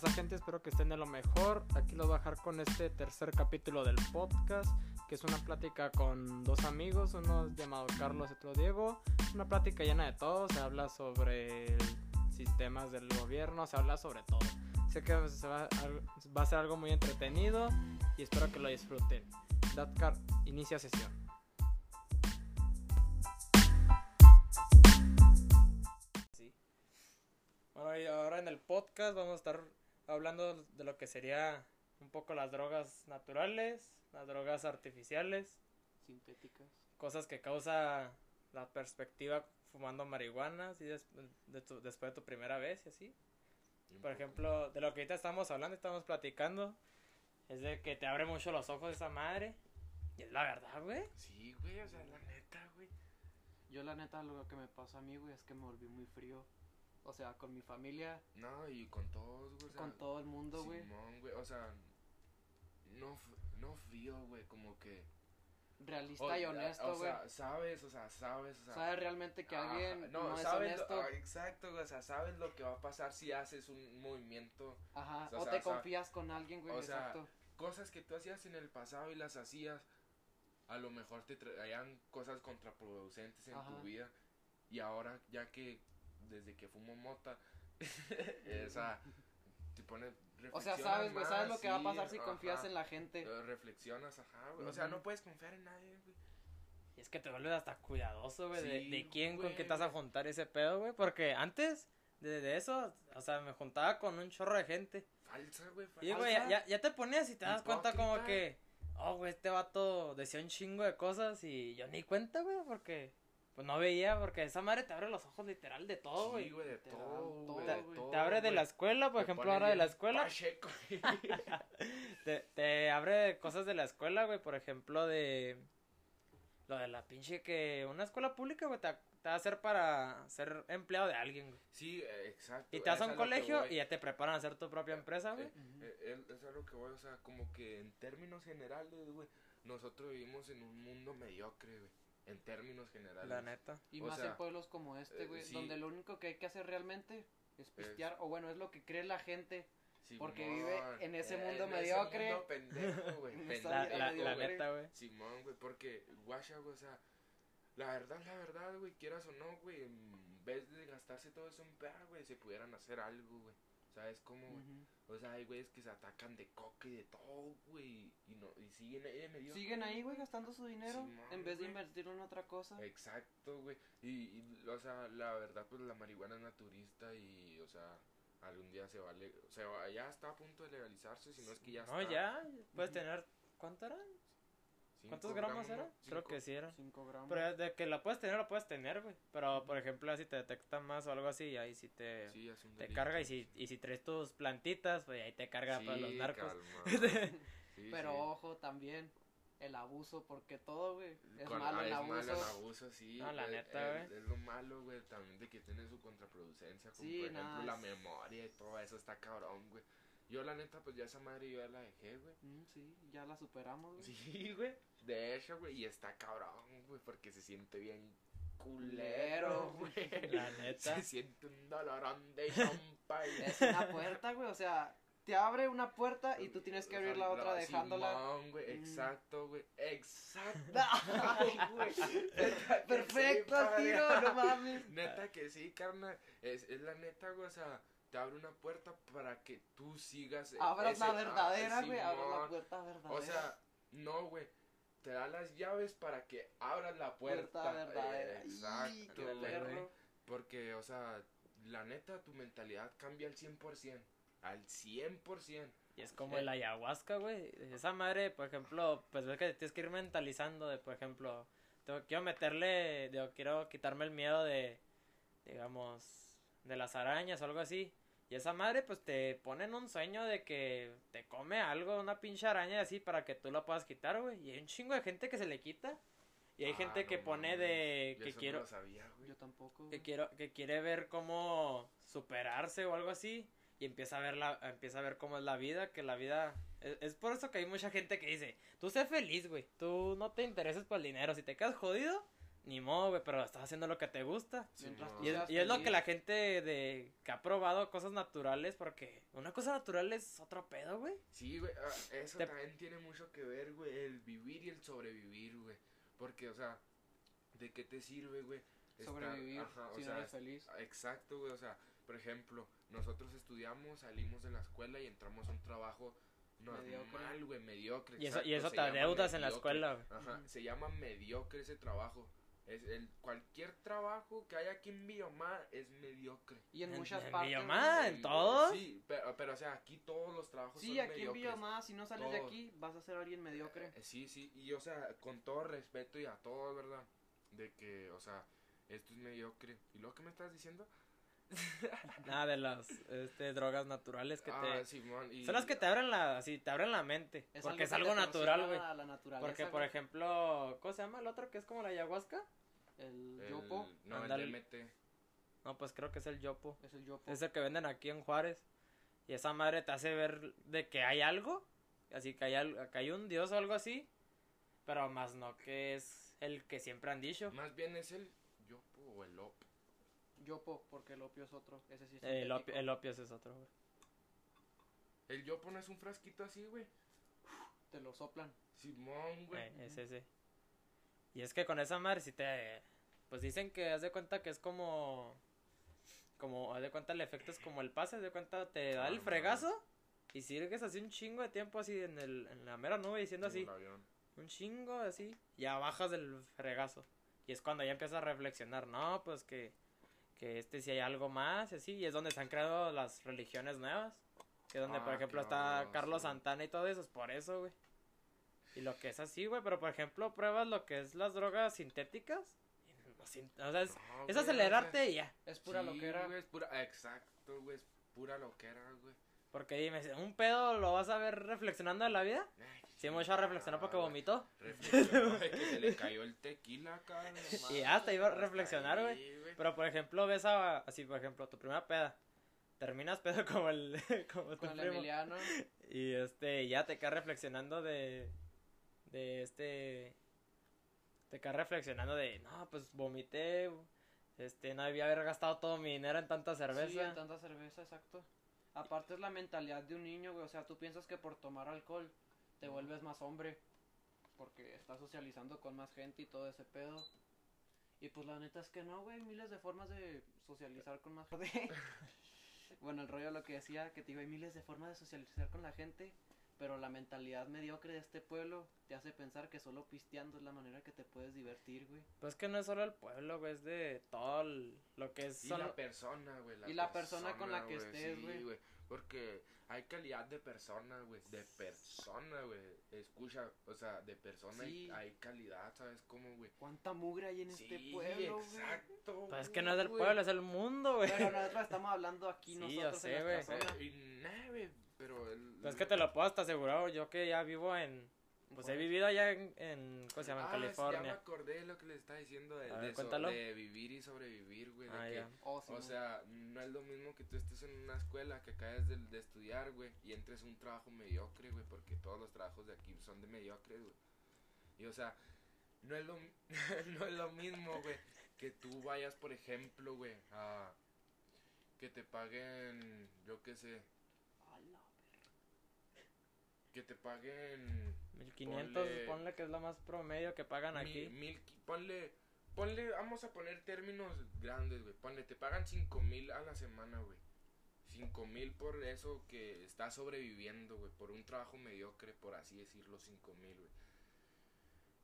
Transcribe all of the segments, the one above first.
pasa gente? Espero que estén de lo mejor. Aquí los voy a dejar con este tercer capítulo del podcast, que es una plática con dos amigos, uno llamado Carlos y otro Diego. Una plática llena de todo, se habla sobre sistemas del gobierno, se habla sobre todo. Sé que va, va a ser algo muy entretenido y espero que lo disfruten. Datcar inicia sesión. Bueno, y ahora en el podcast vamos a estar hablando de lo que sería un poco las drogas naturales, las drogas artificiales, sintéticas, cosas que causa la perspectiva fumando marihuana, así de tu, después de tu primera vez y así. Por ejemplo, de lo que ahorita estamos hablando, estamos platicando, es de que te abre mucho los ojos esa madre. Y es la verdad, güey. Sí, güey, o sea, la neta, güey. Yo la neta lo que me pasó a mí, güey, es que me volví muy frío. O sea, con mi familia. No, y con todos, güey. con todo el mundo, güey. Simón, güey. O sea, no, no frío, güey, como que. Realista y honesto, güey. O sea, sabes, o sea, sabes, o sea. Sabes realmente que alguien no, es honesto. Ah, exacto, güey. O sea, sabes lo que va a pasar si haces un movimiento. Ajá, o, te confías con alguien, güey. O exacto. cosas que tú hacías en el pasado y las hacías. A lo mejor te traían cosas contraproducentes en tu vida. Y ahora, ya que desde que fumo mota, o sea, te pone o sea, sabes, güey, sabes lo que va a pasar si confías en la gente. Reflexionas, ajá, güey. O sea, no puedes confiar en nadie, güey. Y es que te vuelves hasta cuidadoso, güey, de, de, quién con qué te vas a juntar ese pedo, güey. Porque antes de, de, eso, o sea, me juntaba con un chorro de gente. Falsa, güey, falsa. Y, güey, ya, ya te ponías y te das cuenta como que, oh, güey, este vato decía un chingo de cosas y yo ni cuenta, güey, porque pues no veía, porque esa madre te abre los ojos literal de todo, güey. Sí, güey, de todo, güey. Te, abre de la escuela, por ejemplo, ahora de la escuela. te, te abre cosas de la escuela, güey, por ejemplo, de. Lo de la pinche que. Una escuela pública, güey, te, te, va a hacer para ser empleado de alguien, güey. Sí, exacto. Y te vas a un colegio y ya te preparan a hacer tu propia empresa, güey. Eh, eh, es algo que voy, o sea, como que en términos generales, güey, nosotros vivimos en un mundo mediocre, güey en términos generales. La neta. Y más en pueblos como este, güey, donde lo único que hay que hacer realmente es pistear, o bueno, es lo que cree la gente. porque vive en ese mundo mediocre. Ese mundo pendejo, güey. la, la, neta, güey. Simón, güey, porque guasha, güey, o sea, la verdad, la verdad, güey, quieras o no, güey, en vez de gastarse todo eso en perra, güey, se pudieran hacer algo, güey. ¿Sabes cómo, güey? O sea, hay güeyes que se atacan de coca y de todo, güey. Y, no, y siguen ahí medio. Siguen ahí, güey, gastando su dinero en vez de invertirlo en otra cosa. Exacto, güey. Y, o sea, la verdad, pues la marihuana es naturista y, o sea, algún día se vale. O sea, ya está a punto de legalizarse, si no es que ya no, está. No, ya. Puedes tener. ¿Cuánto eran? ¿Cuántos gramos, era? Creo que sí era. 5 gramos. Pero de que la puedes tener, la puedes tener, güey. Pero, por ejemplo, si te detecta más o algo así, ahí sí te, te carga. Y si, y si traes tus plantitas, pues ahí te carga para los narcos. Pero ojo, también el abuso, porque todo, güey, es malo el abuso. Es malo el abuso, sí. No, la neta, güey. Es, lo malo, güey, también de que tiene su contraproducencia, como por ejemplo la memoria y todo eso está cabrón, güey. Yo, la neta, pues ya esa madre yo ya la dejé, güey. Mm, sí, ya la superamos, güey. Sí, güey. De hecho, güey, y está cabrón, güey, porque se siente bien culero, güey. La neta. Se siente un dolorón de chompa. Y... Es una puerta, güey, o sea, te abre una puerta y tú tienes que abrir la otra dejándola. güey, mm. exacto, güey. Exacto. Perfecto, tiro, no mames. Neta que sí, carnal. Es, es la neta, güey, o sea te abre una puerta para que tú sigas. Abras la verdadera, güey. Abras la puerta verdadera. O sea, no, güey. Te da las llaves para que abras la puerta. puerta verdadera. exacto, güey. Porque, o sea, la neta, tu mentalidad cambia al 100%. Al 100%. Y es como el ayahuasca, güey. Esa madre, por ejemplo, pues ves que tienes que ir mentalizando de, por ejemplo, tengo, quiero meterle, digo, quiero quitarme el miedo de, digamos, de las arañas o algo así. Y esa madre, pues te pone en un sueño de que te come algo, una pinche araña así para que tú lo puedas quitar, güey. Y hay un chingo de gente que se le quita. Y hay ah, gente que pone de que quiero. Yo tampoco. Que quiero, que quiere ver cómo superarse o algo así. Y empieza a ver la, empieza a ver cómo es la vida, que la vida. Es, es por eso que hay mucha gente que dice, tú sé feliz, güey. Tú no te intereses por el dinero. Si te quedas jodido, ni modo, güey, pero estás haciendo lo que te gusta. y, es, lo que la gente de que ha probado cosas naturales, porque una cosa natural es otro pedo, güey. Sí, güey, ah, eso también tiene mucho que ver, güey, el vivir y el sobrevivir, güey. Porque, o sea, ¿de qué te sirve, güey? Sobrevivir si no eres feliz. Exacto, güey, o sea, por ejemplo, nosotros estudiamos, salimos de la escuela y entramos a un trabajo normal, güey, mediocre. Y eso, y eso te adeudas en la escuela, güey. Ajá, se llama mediocre ese trabajo. Es el, cualquier trabajo que haya aquí en Biomar es mediocre. Y en, muchas partes. ¿En Biomar? ¿En todos? Sí, pero, pero, o sea, aquí todos los trabajos sí, son mediocres. Sí, aquí en Biomar, si no sales de aquí, vas a ser alguien mediocre. Eh, sí, sí, y o sea, con todo respeto y a todos, ¿verdad? De que, o sea, esto es mediocre. ¿Y lo que me estás diciendo? Nada de las este, drogas naturales que ah, te Simón, y... son las que te abren la así te abren la mente porque es algo natural güey. porque por ejemplo cómo se llama el otro que es como la ayahuasca el, yopo. no el DMT no pues creo que es el yopo. Es el yopo. Es el que venden aquí en Juárez. Y esa madre te hace ver de que hay algo así que hay, que hay un dios o algo así pero más no que es el que siempre han dicho. Más bien es el yopo o el op yopo, porque el opio es otro. Ese sí es el, opio, el opio es otro, güey. El yopo no es un frasquito así, güey. Te lo soplan. Simón, güey. Eh, es ese. Y es que con esa madre si te... Pues dicen que haz de cuenta que es como... Como, haz de cuenta el efecto es como el pase, haz de cuenta te da el fregazo y sigues así un chingo de tiempo así en, el, en la mera nube diciendo así. Un chingo así. Ya bajas del fregazo. Y es cuando ya empiezas a reflexionar, no, pues que que este si hay algo más, así, y es donde se han creado las religiones nuevas. Que es donde, por ah, ejemplo, está Carlos Santana y todo eso, es por eso, güey. Y lo que es así, güey, pero por ejemplo, pruebas lo que es las drogas sintéticas. O sea, es, acelerarte y ya. Es pura loquera. es pura, exacto, güey, es pura loquera, güey. Porque dime, ¿un pedo lo vas a ver reflexionando en la vida? Sí, mucho reflexionó porque vomitó. Reflexionó que se le cayó el tequila acá. y hasta iba a reflexionar, güey. Pero por ejemplo, ves a, así, por ejemplo, tu primera peda. Terminas pedo como el como tu primo. Emiliano. Y este, ya te quedas reflexionando de de este te quedas reflexionando de, no, pues vomité, este, no debía haber gastado todo mi dinero en tanta cerveza. Sí, en tanta cerveza, exacto. Aparte es la mentalidad de un niño, güey, o sea, tú piensas que por tomar alcohol te vuelves más hombre, porque estás socializando con más gente y todo ese pedo. Y pues la neta es que no, güey, miles de formas de socializar con más gente. bueno, el rollo lo que decía, que te digo, hay miles de formas de socializar con la gente, pero la mentalidad mediocre de este pueblo te hace pensar que solo pisteando es la manera que te puedes divertir, güey. Pues que no es solo el pueblo, güey, es de todo lo que es... Y la persona, güey. y la persona, con la que estés, güey. Porque hay calidad de persona, güey. De persona, güey. Escucha, o sea, de persona hay, calidad, ¿sabes cómo, güey? ¿Cuánta mugre hay en este pueblo, exacto. Pues es que no es del pueblo, es del mundo, güey. Pero nosotros estamos hablando aquí sí, nosotros sé, en nuestra zona. Y, güey, pero... El, pues es que te lo puedo hasta asegurar, yo que ya vivo en pues he vivido allá en, en ¿cómo se llama? En ah, California. ya me acordé de lo que les estaba diciendo de, de, vivir y sobrevivir, güey. Ah, oh, o sea, no es lo mismo que tú estés en una escuela que acabes de, de estudiar, güey, y entres a un trabajo mediocre, güey, porque todos los trabajos de aquí son de mediocres, güey. Y o sea, no es lo, no es lo mismo, güey, que tú vayas, por ejemplo, güey, a que te paguen, yo qué sé, que te paguen 1500, ponle, que es lo más promedio que pagan aquí. Mil, ponle, ponle, vamos a poner términos grandes, güey. Ponle, te pagan 5000 a la semana, güey. 5000 por eso que estás sobreviviendo, güey. Por un trabajo mediocre, por así decirlo, 5000, güey.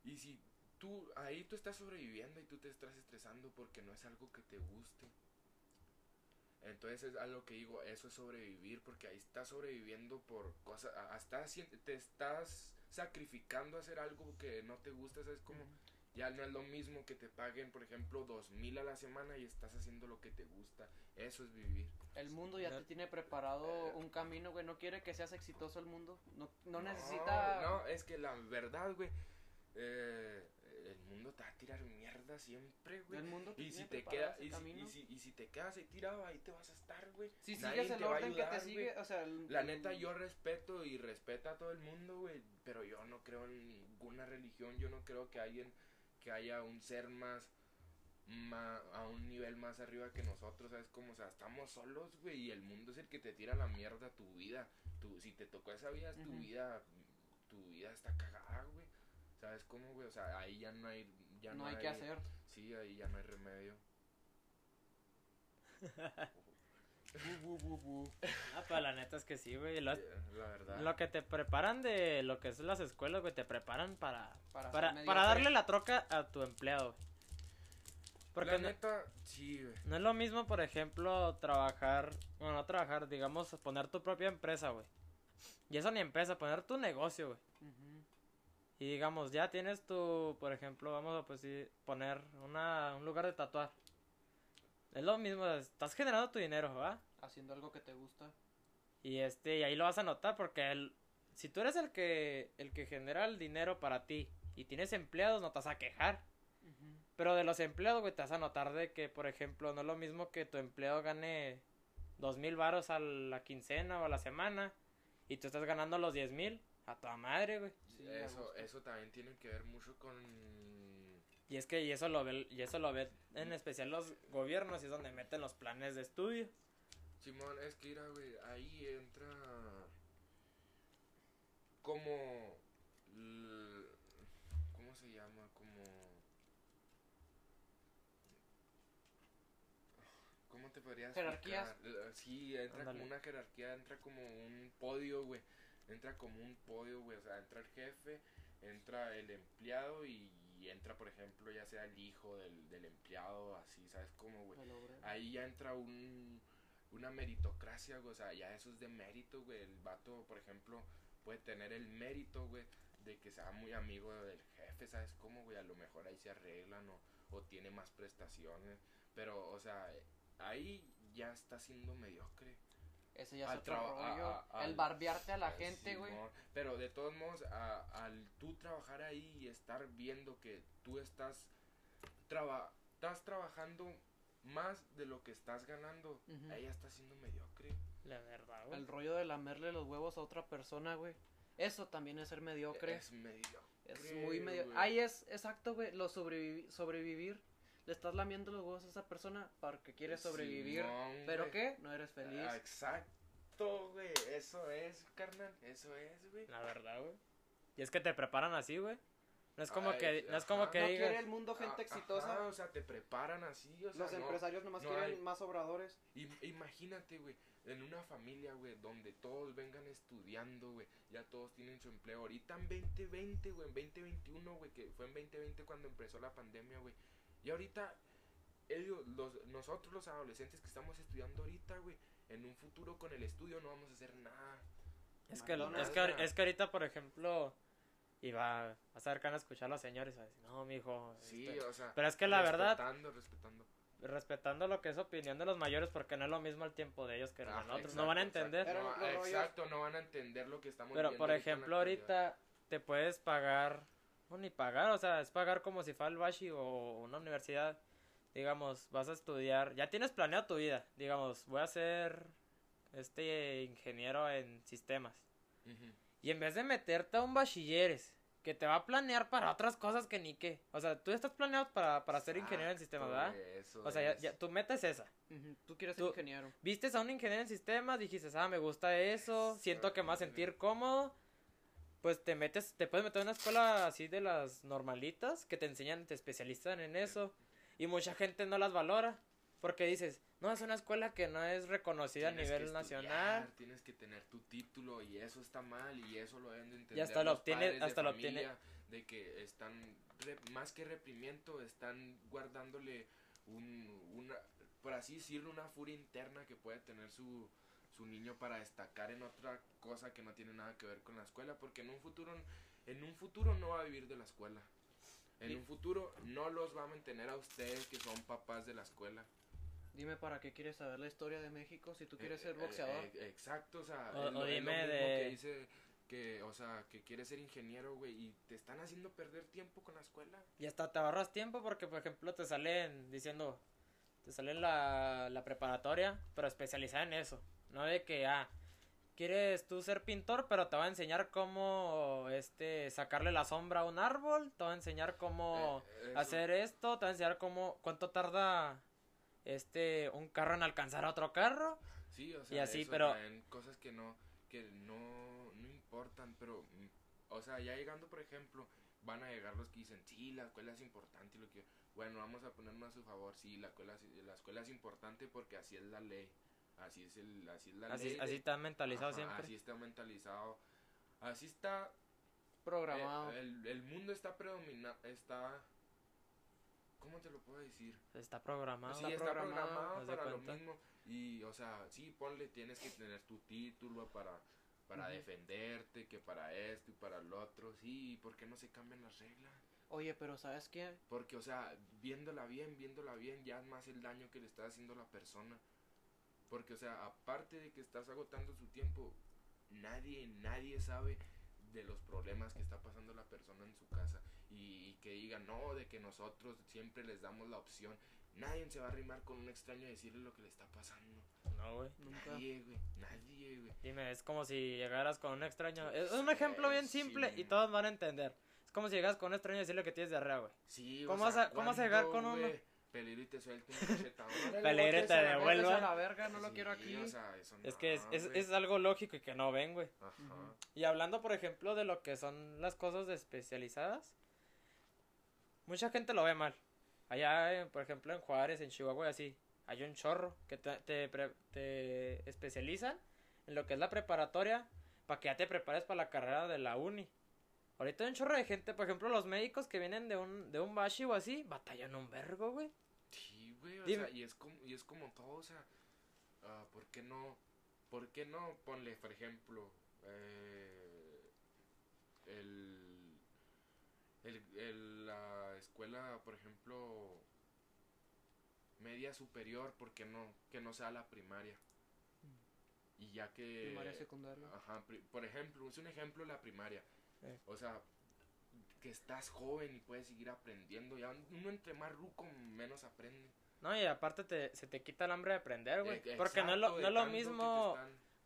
Y si tú, ahí tú estás sobreviviendo y tú te estás estresando porque no es algo que te guste entonces es algo que digo, eso es sobrevivir, porque ahí estás sobreviviendo por cosas, hasta te estás sacrificando a hacer algo que no te gusta, ¿sabes? Como ya no es lo mismo que te paguen, por ejemplo, dos mil a la semana y estás haciendo lo que te gusta, eso es vivir. El mundo ya te tiene preparado eh. un camino, güey, no quiere que seas exitoso el mundo, no, no necesita... No, es que la verdad, güey, eh, el mundo te va a tirar mierda siempre, güey. El mundo y si te quedas y, si, y, si, te quedas ahí tirado, ahí te vas a estar, güey. Si sigues el orden que te sigue, o sea, la neta yo respeto y respeto a todo el mundo, güey, pero yo no creo en ninguna religión, yo no creo que alguien que haya un ser más ma- a un nivel más arriba que nosotros, ¿sabes? Como, o sea, estamos solos, güey, y el mundo es el que te tira la mierda tu vida. Tu, si te tocó esa vida, es tu vida, tu vida está cagada, güey. ¿Sabes cómo, güey? O sea, ahí ya no hay, ya no hay que hacer. Sí, ahí ya no hay remedio. Ah, pero la neta es que sí, güey. Lo, La verdad. lo que te preparan de lo que es las escuelas, güey, te preparan para, Para, darle la troca a tu empleado, güey. Porque la no, neta, sí, güey. no es lo mismo, por ejemplo, trabajar, bueno, no trabajar, digamos, poner tu propia empresa, güey. Y eso ni empresa, poner tu negocio, güey. Ujú. Y digamos, ya tienes tu, por ejemplo, vamos a pues, sí, poner una, un lugar de tatuar. Es lo mismo, estás generando tu dinero, ¿va? Haciendo algo que te gusta. Y este, y ahí lo vas a notar porque el, si tú eres el que, el que genera el dinero para ti y tienes empleados, no te vas a quejar. Pero de los empleados, güey, te vas a notar de que, por ejemplo, no es lo mismo que tu empleado gane dos mil varos a la quincena o a la semana y tú estás ganando los diez mil a tu madre, güey. Sí, eso, eso también tiene que ver mucho con... Y es que y eso lo ve, y eso lo ve en especial los gobiernos y es donde meten los planes de estudio. Simón, es que mira, güey, ahí entra como... ¿Cómo se llama? Como... ¿Cómo te podrías Jerarquías. Sí, entra como una jerarquía, entra como un podio, güey. Entra como un podio, güey. O sea, entra el jefe, entra el empleado y, y entra, por ejemplo, ya sea el hijo del, del empleado, así, ¿sabes cómo, güey? Ahí ya entra un, una meritocracia, güey, o sea, ya eso es de mérito, güey, el vato, por ejemplo, puede tener el mérito, güey, de que sea muy amigo del jefe, ¿sabes cómo, güey? A lo mejor ahí se arreglan o, o tiene más prestaciones, pero, o sea, ahí ya está siendo mediocre. Ese ya es otro a- rollo. a- el barbearte a la gente, güey. Pero de todos modos, a- al tú trabajar ahí y estar viendo que tú estás, traba estás trabajando más de lo que estás ganando, Ujú. ahí ya está siendo mediocre. La verdad, güey. El rollo de lamerle los huevos a otra persona, güey. Eso también es ser mediocre. Es mediocre. Es muy medio. güey. Ahí es, exacto, güey. Lo sobrevivi- sobrevivir. Le estás lamiendo los huevos a esa persona porque quiere sobrevivir. Simón, ¿Pero güey. qué? No eres feliz. Ah, exacto, güey. Eso es, carnal. Eso es, güey. La verdad, güey. Y es que te preparan así, güey. No es como Ay, que, no es como ajá. que no digas. quiere el mundo gente Ah, exitosa. ajá, o sea, te preparan así, o sea, los no- empresarios nomás no quieren hay- más obradores. Im- imagínate, güey, en una familia, güey, donde todos vengan estudiando, güey, ya todos tienen su empleo. Ahorita en 2020, güey, en 2021, güey, que fue en 2020 cuando empezó la pandemia, güey. Y ahorita, ellos, los, nosotros los adolescentes que estamos estudiando ahorita, güey, en un futuro con el estudio no vamos a hacer nada. Es que, McDonald's, es, que, es que ahorita, por ejemplo, iba a ser a escuchar a los señores. A decir, no, mijo. Sí, este, o sea. Pero es que la verdad, Respetando, respetando. respetando lo que es opinión de los mayores, porque no es lo mismo el tiempo de ellos que Ajá, nosotros. exacto, no van a exacto. entender. Eran No, exacto, no van a entender lo que estamos Pero, viendo por ejemplo, ahorita te puedes pagar, no ni pagar, o sea, es pagar como si fuera el Bashi o una universidad. Digamos, vas a estudiar, ya tienes planeado tu vida. Digamos, voy a ser este ingeniero en sistemas. Y en vez de meterte a un bachilleres que te va a planear para otras cosas que ni qué. O sea, tú estás planeado para, para ser ingeniero en sistemas, ¿verdad? eso O sea, ya, tu meta es esa. Ujú, Tú quieres ser ingeniero. Vistes a un ingeniero en sistemas, dijiste, ah, me gusta eso, siento que me va a sentir cómodo. Pues te metes, te puedes meter a una escuela así de las normalitas que te enseñan, te especializan en eso. Y mucha gente no las valora. Porque dices, no, es una escuela que no es reconocida a nivel nacional. Tienes que tener tu título y eso está mal y eso lo deben de entender. Y hasta lo obtiene- de hasta lo obtiene- De que están, más que reprimiento, están guardándole un, una, por así decirlo, una furia interna que puede tener su, su niño para destacar en otra cosa que no tiene nada que ver con la escuela, porque en un futuro, en un futuro no va a vivir de la escuela. En un futuro no los va a mantener a ustedes que son papás de la escuela. Dime para qué quieres saber la historia de México si tú quieres Eh, ser eh, boxeador. eh, exacto, o sea, O- es lo, o es lo dime mismo de- que dice que, o sea, que quieres ser ingeniero, güey, y te están haciendo perder tiempo con la escuela. Y hasta te ahorras tiempo porque, por ejemplo, te salen diciendo, te sale la, la preparatoria, pero especializada en eso. No de que, ah, quieres tú ser pintor, pero te va a enseñar cómo este sacarle la sombra a un árbol, te va a enseñar cómo Eh, hacer esto, te va a enseñar cómo cuánto tarda este un carro en alcanzar a otro carro. Sí, o sea, Y así, eso pero- cosas que no, que no, no importan, pero, mm, o sea, ya llegando, por ejemplo, van a llegar los que dicen, sí, la escuela es importante, y lo que, bueno, vamos a ponernos a su favor, sí, la escuela, es- la escuela es importante porque así es la ley, así es el, así es la Así, ley. así está mentalizado Ajá, siempre. Así está mentalizado, así está Programado. eh, el, el mundo está predominando, está, ¿cómo te lo puedo decir? Está programado. Sí, Está está programado, para lo mismo. Y, o sea, sí, ponle, tienes que tener tu título para, para defenderte, que para esto y para lo otro. Sí, ¿por qué no se cambian las reglas? Oye, pero ¿sabes qué? Porque, o sea, viéndola bien, viéndola bien, ya es más el daño que le está haciendo a la persona. Porque, o sea, aparte de que estás agotando su tiempo, nadie, nadie sabe de los problemas que está pasando la persona en su casa. Y, y que digan, no, de que nosotros siempre les damos la opción. Nadie se va a arrimar con un extraño y decirle lo que le está pasando. No, güey. Nunca. Nadie, güey. Nadie, güey. Dime, es como si llegaras con un extraño. Es un ejemplo bien sí. simple y todos van a entender. Es como si llegas con un extraño y decirle que tienes diarrea, güey. Sí, ¿Cómo o vas sea, a- cómo vas a llegar con ¿cuándo, uno? Peligro y te suelta un cachetadón. Peligro te devuelva. Vuelves a la verga, no lo Sí, quiero aquí. o sea, eso Es no, que es, es, algo lógico y que no ven, güey. Ajá. Y hablando, por ejemplo, de lo que son las cosas especializadas, mucha gente lo ve mal. Allá, por ejemplo, en Juárez, en Chihuahua, así, hay un chorro que te, te, pre- te especializan en lo que es la preparatoria para que ya te prepares para la carrera de la uni. Ahorita hay un chorro de gente, por ejemplo, los médicos que vienen de un, de un bashi o así, batallan un vergo, güey. Sí, güey, o Dime. sea, y es como, y es como todo, o sea, ah, ¿por qué no, por qué no ponle, por ejemplo, eh, el, el, el- la escuela, por ejemplo, media superior, ¿por qué no, que no sea la primaria? Y ya que... Primaria, secundaria. Ajá, pri- por ejemplo, es un ejemplo la primaria. Eh. O sea, que estás joven y puedes seguir aprendiendo. Ya uno entre más ruco, menos aprende. No, y aparte te, se te quita el hambre de aprender, güey. Eh, Porque no es lo, no es lo mismo...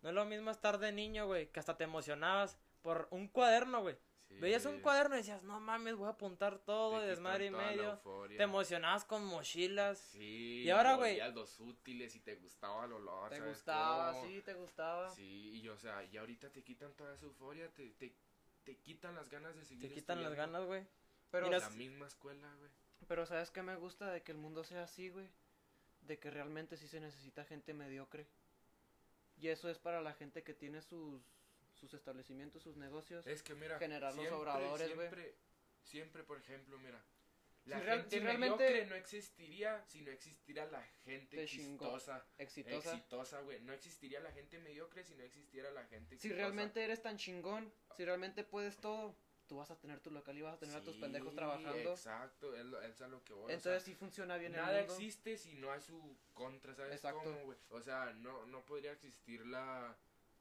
No es lo mismo estar de niño, güey, que hasta te emocionabas por un cuaderno, güey. Sí, Veías un cuaderno y decías, no mames, voy a apuntar todo, te y desmadre y medio. Te emocionabas con mochilas. Sí, Y ahora, güey- los útiles y te gustaba el olor. Te ¿sabes gustaba, cómo? sí, te gustaba. Sí, y o sea, y ahorita te quitan toda esa euforia, te, te, te quitan las ganas de seguir Te quitan las ganas, güey. Pero, La misma escuela, güey. pero ¿sabes qué me gusta de que el mundo sea así, güey? De que realmente sí se necesita gente mediocre. Y eso es para la gente que tiene sus, sus establecimientos, sus negocios. Es que mira, generar los obradores, güey. siempre, siempre, por ejemplo, mira, la Si real- gente si realmente- no existiría si no existiera la gente exitosa, Exitosa. exitosa, güey. No existiría la gente mediocre si no existiera la gente Si exitosa. realmente eres tan chingón, si realmente puedes todo, tú vas a tener tu local y vas a tener a tus Sí, pendejos trabajando. Exacto, es, lo- es a lo que voy. o Entonces sea, sí funciona bien nada el mundo. existe si no hay su contra, ¿sabes Exacto. cómo, güey? O sea, no, no podría existir la,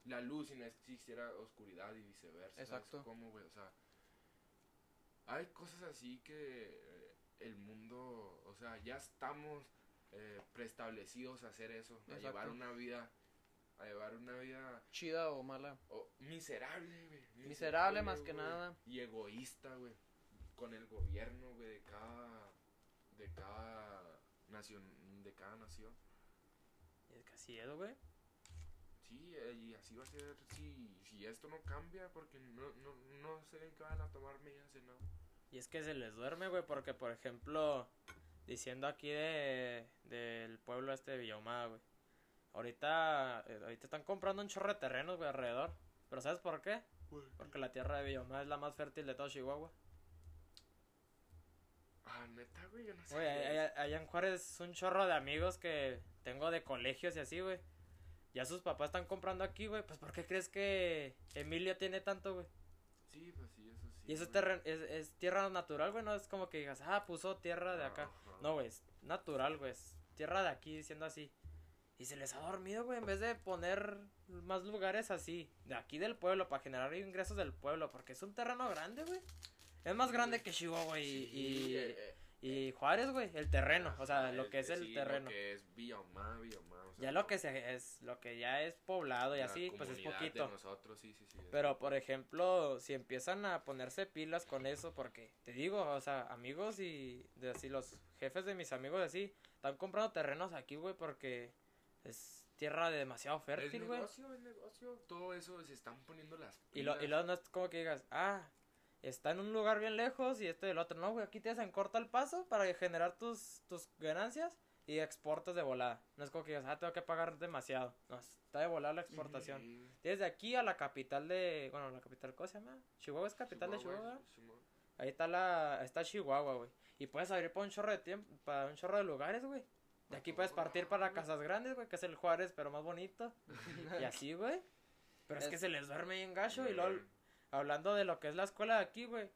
la luz si no existiera oscuridad y viceversa. ¿sabes Exacto. cómo, güey? O sea, hay cosas así que el mundo, o sea, ya estamos eh, preestablecidos a hacer eso, a llevar una vida, a llevar una vida Chida o mala. oh, miserable, güey. Miserable más que nada. Y egoísta, güey. Con el gobierno, güey, de cada, de cada nación, de cada nación. Y es que así es, güey. Sí, eh, y así va a ser si, si esto no cambia, porque no, no, no se ven que van a tomar medidas nada. Y es que se les duerme, güey, porque, por ejemplo, diciendo aquí de del pueblo este de Villahumada, güey. Ahorita, eh, ahorita están comprando un chorro de terrenos, güey, alrededor. ¿Pero sabes por qué? Porque la tierra de Villahumada es la más fértil de todo Chihuahua. Ah, neta, güey, yo no sé. Güey, allá, en Juárez es un chorro de amigos que tengo de colegios y así, güey. Ya sus papás están comprando aquí, güey. Pues, ¿por qué crees que Emilia tiene tanto, güey? Sí, pues sí, eso sí. Y eso es, güey. terren- es, es tierra natural, güey. No es como que digas, ah, puso tierra de acá. No, güey, es natural, güey. Es tierra de aquí, siendo así. Y se les ha dormido, güey, en vez de poner más lugares así, de aquí del pueblo, para generar ingresos del pueblo, porque es un terreno grande, güey. Es más grande que Chihuahua y, Sí, y, eh, eh, y Juárez, güey, el terreno, o sea, Ajá, lo que es el sí, terreno. Lo que es o sea, Ya lo que se es, lo que ya es poblado y así, pues es poquito. De nosotros, sí, sí, sí. es- Pero, por ejemplo, si empiezan a ponerse pilas con eso, porque te digo, o sea, amigos y de así, los jefes de mis amigos así, están comprando terrenos aquí, güey, porque es tierra de demasiado fértil, güey. negocio, es negocio. Todo eso se están poniendo las Y, lo, y pilas. luego no es como que digas, ah, está en un lugar bien lejos y este del otro. No, güey, aquí te hacen corta el paso para generar tus, tus ganancias y exportas de volada. No es como que digas, ah, tengo que pagar demasiado. No, está de volada la exportación. Ujú. Desde aquí a la capital de, bueno, la capital, ¿cómo se llama? Chihuahua es capital de Chihuahua. Ahí está la, está Chihuahua, güey. Y puedes abrir para un chorro de tiempo, para un chorro de lugares, güey. De aquí puedes partir para Casas Grandes, güey, que es el Juárez, pero más bonito. Y así, güey. Pero es, Es- que se les duerme bien gacho. Y luego, Ujú. Hablando de lo que es la escuela de aquí, güey.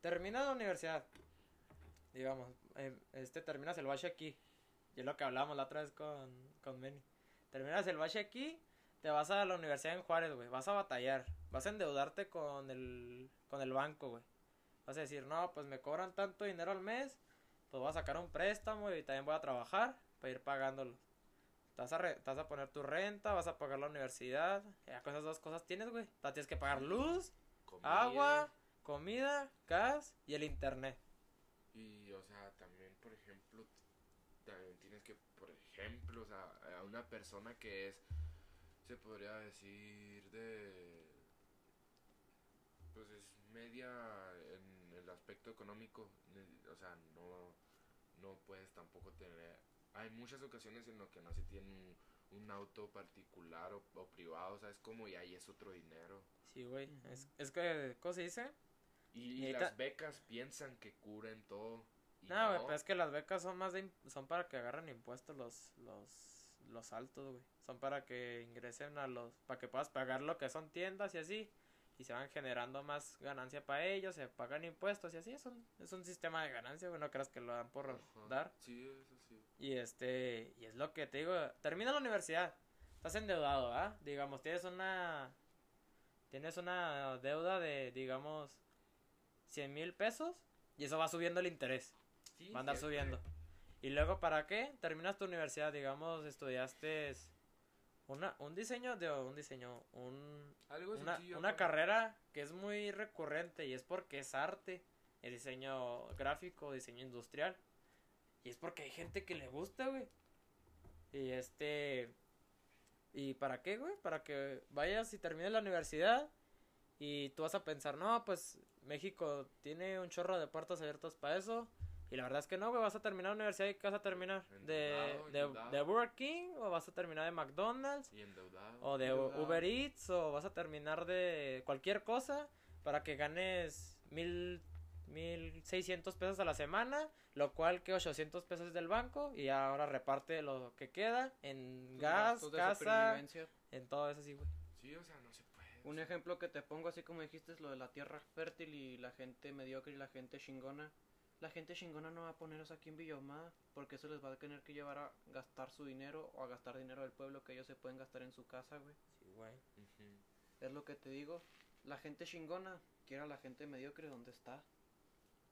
Terminas la universidad. Digamos, eh, este terminas el bache aquí. Y es lo que hablábamos la otra vez con, con Manny. Terminas el bache aquí, te vas a la universidad en Juárez, güey. Vas a batallar. Vas a endeudarte con el, con el banco, güey. Vas a decir, no, pues me cobran tanto dinero al mes. Pues voy a sacar un préstamo y también voy a trabajar para ir pagándolo. Te vas, a vas a poner tu renta, vas a pagar la universidad. Ya con esas dos cosas tienes, güey. Tienes que pagar luz, Comida. agua, comida, gas y el internet. Y, o sea, también, por ejemplo, también tienes que, por ejemplo, o sea, a una persona que es, se podría decir, de, pues es media en el aspecto económico, ne- o sea, no, no puedes tampoco tener, hay muchas ocasiones en las que no se tiene un, un auto particular o, o privado, ¿sabes? Como y ahí es otro dinero. Sí, güey. Es, es que, ¿cómo se dice? Y, las becas piensan que cubren todo. y No, güey, pero es que las becas son más de, son para que agarren impuestos los, los, los altos, güey. Son para que ingresen a los, para que puedas pagar lo que son tiendas y así. Y se van generando más ganancia para ellos, se pagan impuestos y así. Es un, es un sistema de ganancia, güey. No creas que lo dan por Ajá. dar. Sí, eso. Y este, y es lo que te digo, termina la universidad, estás endeudado, ¿ah? Digamos, tienes una, tienes una deuda de, digamos, 100 mil pesos y eso va subiendo el interés, Sí, va a andar subiendo. Y luego, ¿para qué? Terminas tu universidad, digamos, estudiaste una, un diseño, de un diseño, un, Algo una, sencillo, una carrera que es muy recurrente y es porque es arte, el diseño gráfico, diseño industrial. Y es porque hay gente que le gusta, güey. Y este... ¿Y para qué, güey? Para que vayas y termines la universidad y tú vas a pensar, no, pues México tiene un chorro de puertas abiertas para eso. Y la verdad es que no, güey, vas a terminar la universidad y ¿qué vas a terminar? ¿De, Endeudado, de, de Burger King o vas a terminar de McDonald's? Y endeudado. O de Endeudado. Uber Eats o vas a terminar de cualquier cosa para que ganes mil, mil seiscientos pesos a la semana, lo cual que 800 pesos es del banco y ahora reparte lo que queda en Tus gas, casa, en todo eso así, güey. Sí, o sea, no se puede. Un ejemplo que te pongo, así como dijiste, es lo de la tierra fértil y la gente mediocre y la gente chingona. La gente chingona no va a ponerlos aquí en Villahumada porque eso les va a tener que llevar a gastar su dinero o a gastar dinero del pueblo que ellos se pueden gastar en su casa, güey. Sí, güey. Es lo que te digo. La gente chingona quiere a la gente mediocre donde está.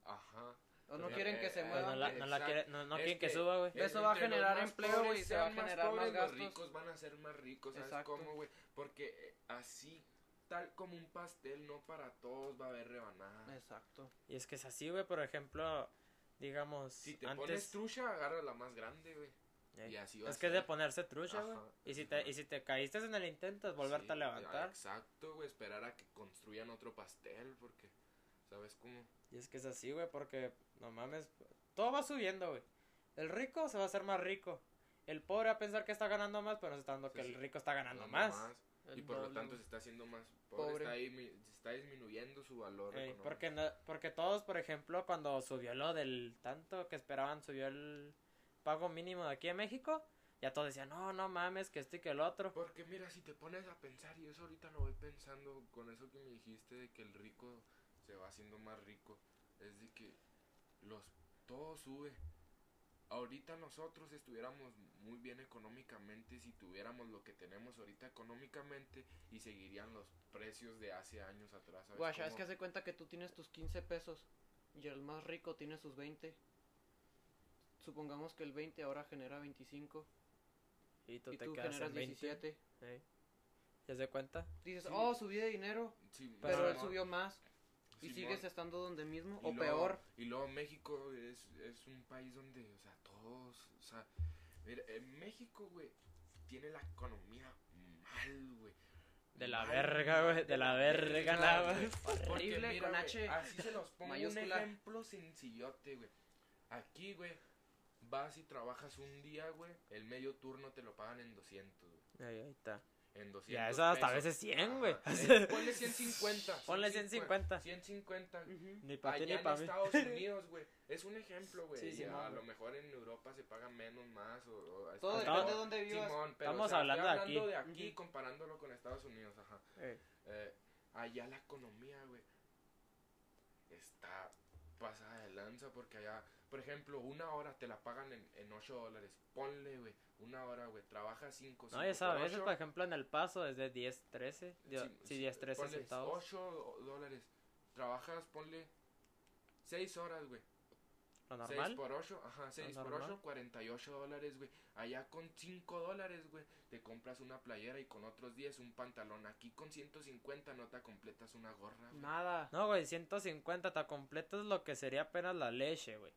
Ajá. O no Pero, quieren que se eh, Pues no muevan. la, no la Exacto. quiere- no- no quieren que, que- suba, güey. Eso va a generar empleo, güey, y se va a más generar más pobres, gastos. Los ricos van a ser más ricos, ¿sabes Exacto. cómo, güey? Porque eh, así, tal como un pastel, no para todos va a haber rebanada. Exacto. Y es que es así, güey, por ejemplo, digamos, Si te pones antes... trucha, agarra la más grande, güey. Ey, Y así va es a que es de ponerse trucha, güey. Y si te, y si te caíste en el intento es volverte a levantar. Exacto, güey. Esperar a que construyan otro pastel, porque, ¿sabes cómo? Y es que es así, güey, porque, no mames, todo va subiendo, güey. El rico se va a hacer más rico. El pobre va a pensar que está ganando más, pero no se está dando que Sí, el rico está ganando No más. El Y por lo doble, tanto güey. se está haciendo más pobre, Pobre. Está, ahí, se está disminuyendo su valor Ey, porque, no- porque todos, por ejemplo, cuando subió lo del tanto que esperaban, subió el pago mínimo de aquí en México, ya todos decían, no, no mames, que esto y que el otro. Porque mira, si te pones a pensar, y eso ahorita lo voy pensando con eso que me dijiste de que el rico se va haciendo más rico, es de que los todo sube. Ahorita nosotros estuviéramos muy bien económicamente si tuviéramos lo que tenemos ahorita económicamente y seguirían los precios de hace años atrás. ¿sabes Guacha, es que hace cuenta que tú tienes tus 15 pesos y el más rico tiene sus 20. supongamos que el 20 ahora genera 25 Y tú y te tú generas en 20. 17. Ey. ¿Ya se cuenta? Dices, Sí. oh, subí de dinero, Sí, pero él subió más. Y Simón. sigues estando donde mismo, Y o luego- peor. Y luego México es, es un país donde, o sea, todos, o sea, mira, en México, güey, tiene la economía mal, güey. De la Mal, verga, güey. De la verga, la güey. Horrible, mira, con güey, H Así se los pongo un mayúscula. ejemplo sencillote, güey. Aquí, güey, vas y trabajas un día, güey, el medio turno te lo pagan en 200, güey. Ahí, ahí está. En 200 Ya, eso hasta a veces 100, güey. Eh, Ponle 150. Ponle 150. 150. Ujú. Ni para ti ni para mí. Estados Unidos, güey. Es un ejemplo, güey. Sí, a lo mejor en Europa se paga menos, más. O, o- Todo depende de dónde vivas. Simón, pero, Estamos o sea, hablando estoy hablando aquí. de aquí comparándolo con Estados Unidos, ajá. Ey. Eh, allá la economía, güey, está pasada de lanza porque allá, por ejemplo, una hora te la pagan en, en 8 dólares. Ponle, güey, una hora, güey, trabajas 5, No, ya sabes, por ejemplo, en el paso es de 10, 13. dio- Sí, 10, 13 centavos. 8 dólares. Trabajas, ponle 6 horas, güey. Lo 6 normal. por 8, ajá, 6 por normal. 8, 48 dólares, güey. Allá con 5 dólares, güey, te compras una playera y con otros 10 un pantalón. Aquí con 150 no te completas una gorra, güey. Nada. No, güey, 150 te completas lo que sería apenas la leche, güey.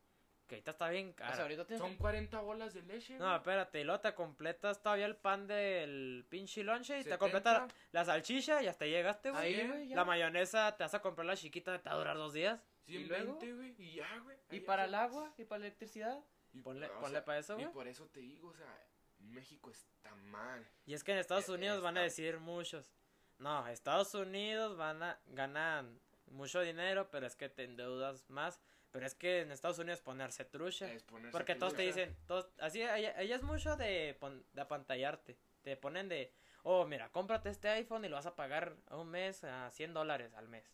Que ahorita está bien O sea, cara. ahorita tienes Son 40 bolas de leche, No, güey. espérate, y luego te completas todavía el pan del pinche lonche y te 70. completas la, la salchicha y hasta llegaste, güey. Ahí, güey, ya. La mayonesa te vas a comprar la chiquita, te va a durar dos días. ¿Y ¿Y luego? güey, y ya, güey. ¿Y para ya el agua? ¿Y para la electricidad? y- Ponle, o ponle sea, para eso, Y güey. por eso te digo, o sea, México está mal. Y es que en Estados Eh, Unidos van a decir muchos. No, Estados Unidos van a ganan mucho dinero, pero es que te endeudas más. Pero es que en Estados Unidos ponerse trucha. Es ponerse Porque todos te trucha. dicen, todos, así, ella, ella es mucho de, pon- de apantallarte. Te ponen de, oh, mira, cómprate este iPhone y lo vas a pagar a un mes a 100 dólares al mes.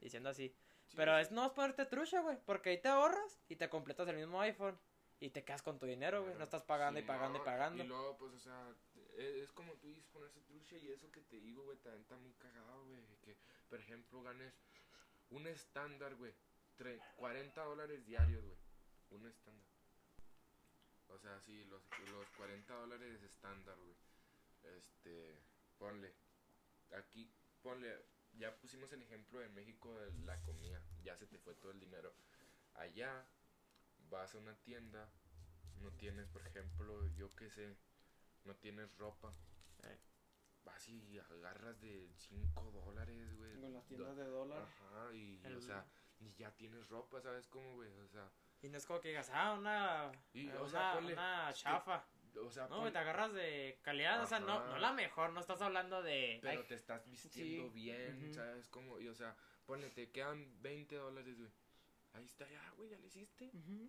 Diciendo así. Sí, Pero sí. es no es ponerte trucha, güey. Porque ahí te ahorras y te completas el mismo iPhone. Y te quedas con tu dinero, güey. Claro. No estás pagando y pagando y pagando. Y luego, pues, o sea, es, es como tú dices, ponerse trucha y eso que te digo, güey, también está muy cagado, güey. Que, por ejemplo, ganes un estándar, güey, tre- 40 dólares diarios, güey. Un estándar. O sea, sí, los, los 40 dólares estándar, güey. Este, ponle. Aquí, ponle. Ya pusimos el ejemplo en México de la comida. Ya se te fue todo el dinero. Allá vas a una tienda, no tienes, por ejemplo, yo qué sé, no tienes ropa. Eh. Vas y agarras de 5 dólares, güey. Con las tiendas de dólar. Ajá, y, El- o sea, y ya tienes ropa, ¿sabes cómo, güey? O sea, Y no es como que digas, ah, una, Y, o una, sea, ponle- una chafa. o sea, No, güey, pon- te agarras de calidad, o sea, no, no la mejor, no estás hablando de... pero ay, te estás vistiendo Sí, bien. ¿sabes cómo? Y, o sea, ponle, te quedan 20 dólares, güey. Ahí está ya, güey, ya le hiciste.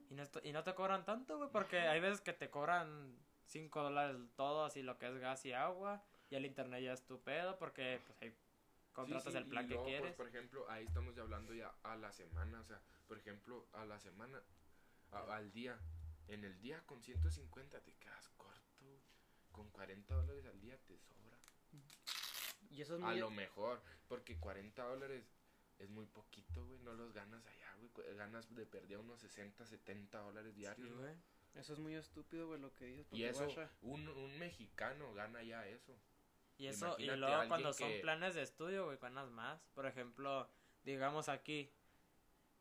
Y, no y no te cobran tanto, güey, porque hay veces que te cobran 5 dólares todo, así lo que es gas y agua, y el internet ya es tu pedo, porque pues ahí contratas Sí, sí, el plan y que luego, pues, quieres. por ejemplo, ahí estamos ya hablando ya a la semana, o sea, por ejemplo, a la semana, a- al día. En el día con 150 te quedas corto, con 40 dólares al día te sobra. Y eso es A muy... lo mejor, porque 40 dólares es muy poquito, güey, no los ganas allá, güey, ganas de perder unos 60, 70 dólares diarios, Sí, güey. Eso es muy estúpido, güey, lo que dices. Y eso, un, un mexicano gana ya eso. Y eso, y luego cuando son que- planes de estudio, güey, ganas más. Por ejemplo, digamos aquí,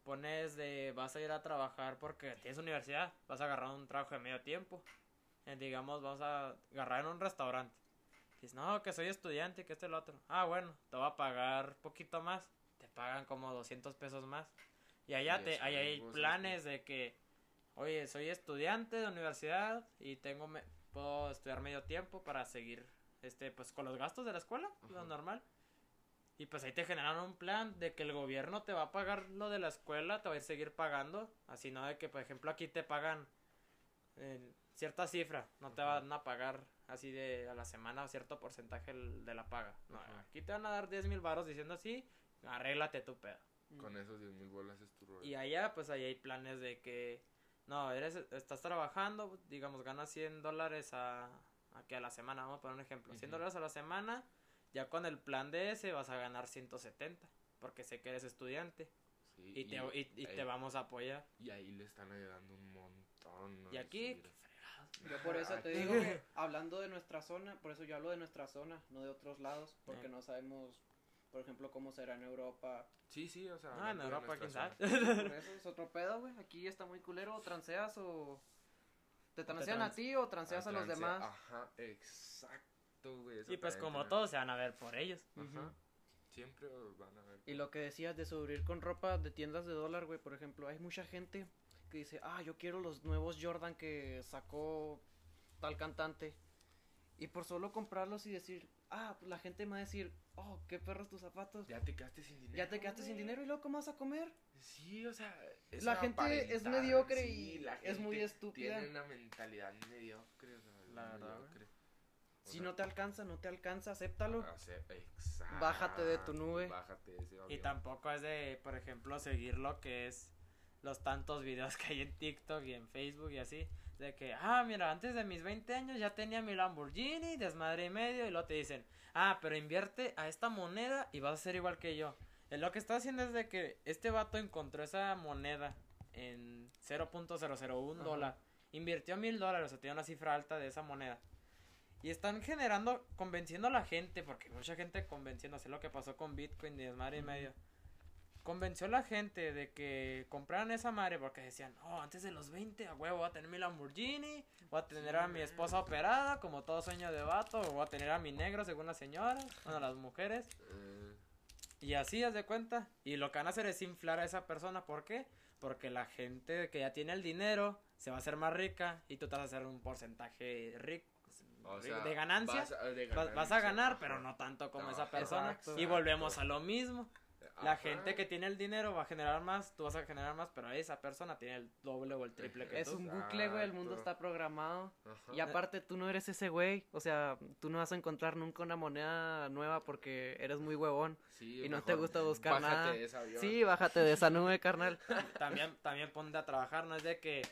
pones de, vas a ir a trabajar porque tienes universidad, vas a agarrar un trabajo de medio tiempo. Eh, digamos, vamos a agarrar en un restaurante. Dices, no, que soy estudiante, que este lo otro. Ah, bueno, te va a pagar poquito más. Te pagan como 200 pesos más. Y allá Y te, ahí hay algo, ¿sabes planes de que, oye, soy estudiante de universidad y tengo, me- puedo estudiar medio tiempo para seguir, este, pues con los gastos de la escuela, lo Ajá. normal. Y pues ahí te generan un plan de que el gobierno te va a pagar lo de la escuela, te va a ir seguir pagando. Así no de que, por ejemplo, aquí te pagan eh, cierta cifra, no te van a pagar así de a la semana cierto porcentaje de la paga. No, Ajá. aquí te van a dar 10 mil baros diciendo así, arréglate tu pedo. Con esos 10 mil bolas es tu rol. Y allá, pues ahí hay planes de que, no, eres, estás trabajando, digamos, ganas 100 dólares a, a, que a la semana, vamos a poner un ejemplo, 100 Ujú. dólares a la semana, ya con el plan de ese vas a ganar 170, porque sé que eres estudiante Sí, y, te, y, y te vamos a apoyar. Y ahí le están ayudando un montón. Y aquí, Yo por eso te Aquí- digo que hablando de nuestra zona, por eso yo hablo de nuestra zona, no de otros lados, porque Eh. no sabemos, por ejemplo, cómo será en Europa. Sí, sí, o sea. Ah, en Europa, quién sabe. Por eso es otro pedo, güey. Aquí está muy culero, o transeas o... ¿Te transean a ti o transeas a los demás? Ajá, exacto, güey. Y pues como todos se van a ver por ellos. Ajá. Siempre van a ver. Y lo que decías de subir con ropa de tiendas de dólar, güey, por ejemplo, hay mucha gente que dice, ah, yo quiero los nuevos Jordan que sacó tal cantante. Y por solo comprarlos y decir, ah, pues la gente me va a decir, oh, qué perros tus zapatos. Ya te quedaste sin dinero. Ya te quedaste sin dinero y luego, ¿cómo vas a comer? Sí, o sea. es La gente es mediocre sí, y la es muy gente estúpida. Tiene una mentalidad mediocre, o sea, La verdad, mediocre. O Si sea, no te alcanza, no te alcanza, acéptalo. exacto, Bájate de tu nube. Bájate de ese Y tampoco es de, por ejemplo, seguir lo que es los tantos videos que hay en TikTok y en Facebook y así. De que, ah, mira, antes de mis 20 años ya tenía mi Lamborghini, desmadre y medio. Y luego te dicen, ah, pero invierte a esta moneda y vas a ser igual que yo. Eh, Lo que está haciendo es de que este vato encontró esa moneda en 0.001 Ajá. dólar. Invirtió mil dólares, o sea, tiene una cifra alta de esa moneda. Y están generando, convenciendo a la gente, porque mucha gente convenciendo, así lo que pasó con Bitcoin y desmadre y medio. Convenció a la gente de que compraran esa madre porque decían, oh, antes de los 20, a huevo, voy a tener mi Lamborghini, voy a tener a mi esposa operada, como todo sueño de vato, voy a tener a mi negro, según las señoras, bueno, las mujeres. Eh, Y así, haz de cuenta. Y lo que van a hacer es inflar a esa persona. ¿Por qué? Porque la gente que ya tiene el dinero se va a hacer más rica y tú te vas a hacer un porcentaje rico o sea, de ganancia. vas a, de Vas, vas a ganar, pero no tanto como No, esa persona. exacto. Y volvemos a lo mismo. La Ajá. gente que tiene el dinero va a generar más, tú vas a generar más, pero esa persona tiene el doble o el triple que Es tú. un bucle, güey, el mundo está programado. Ajá. Y aparte tú no eres ese güey, o sea, tú no vas a encontrar nunca una moneda nueva porque eres muy huevón. Sí, y no te gusta buscar bájate nada. de ese avión. Sí, bájate de esa nube, carnal. También, también ponte a trabajar, no es de que,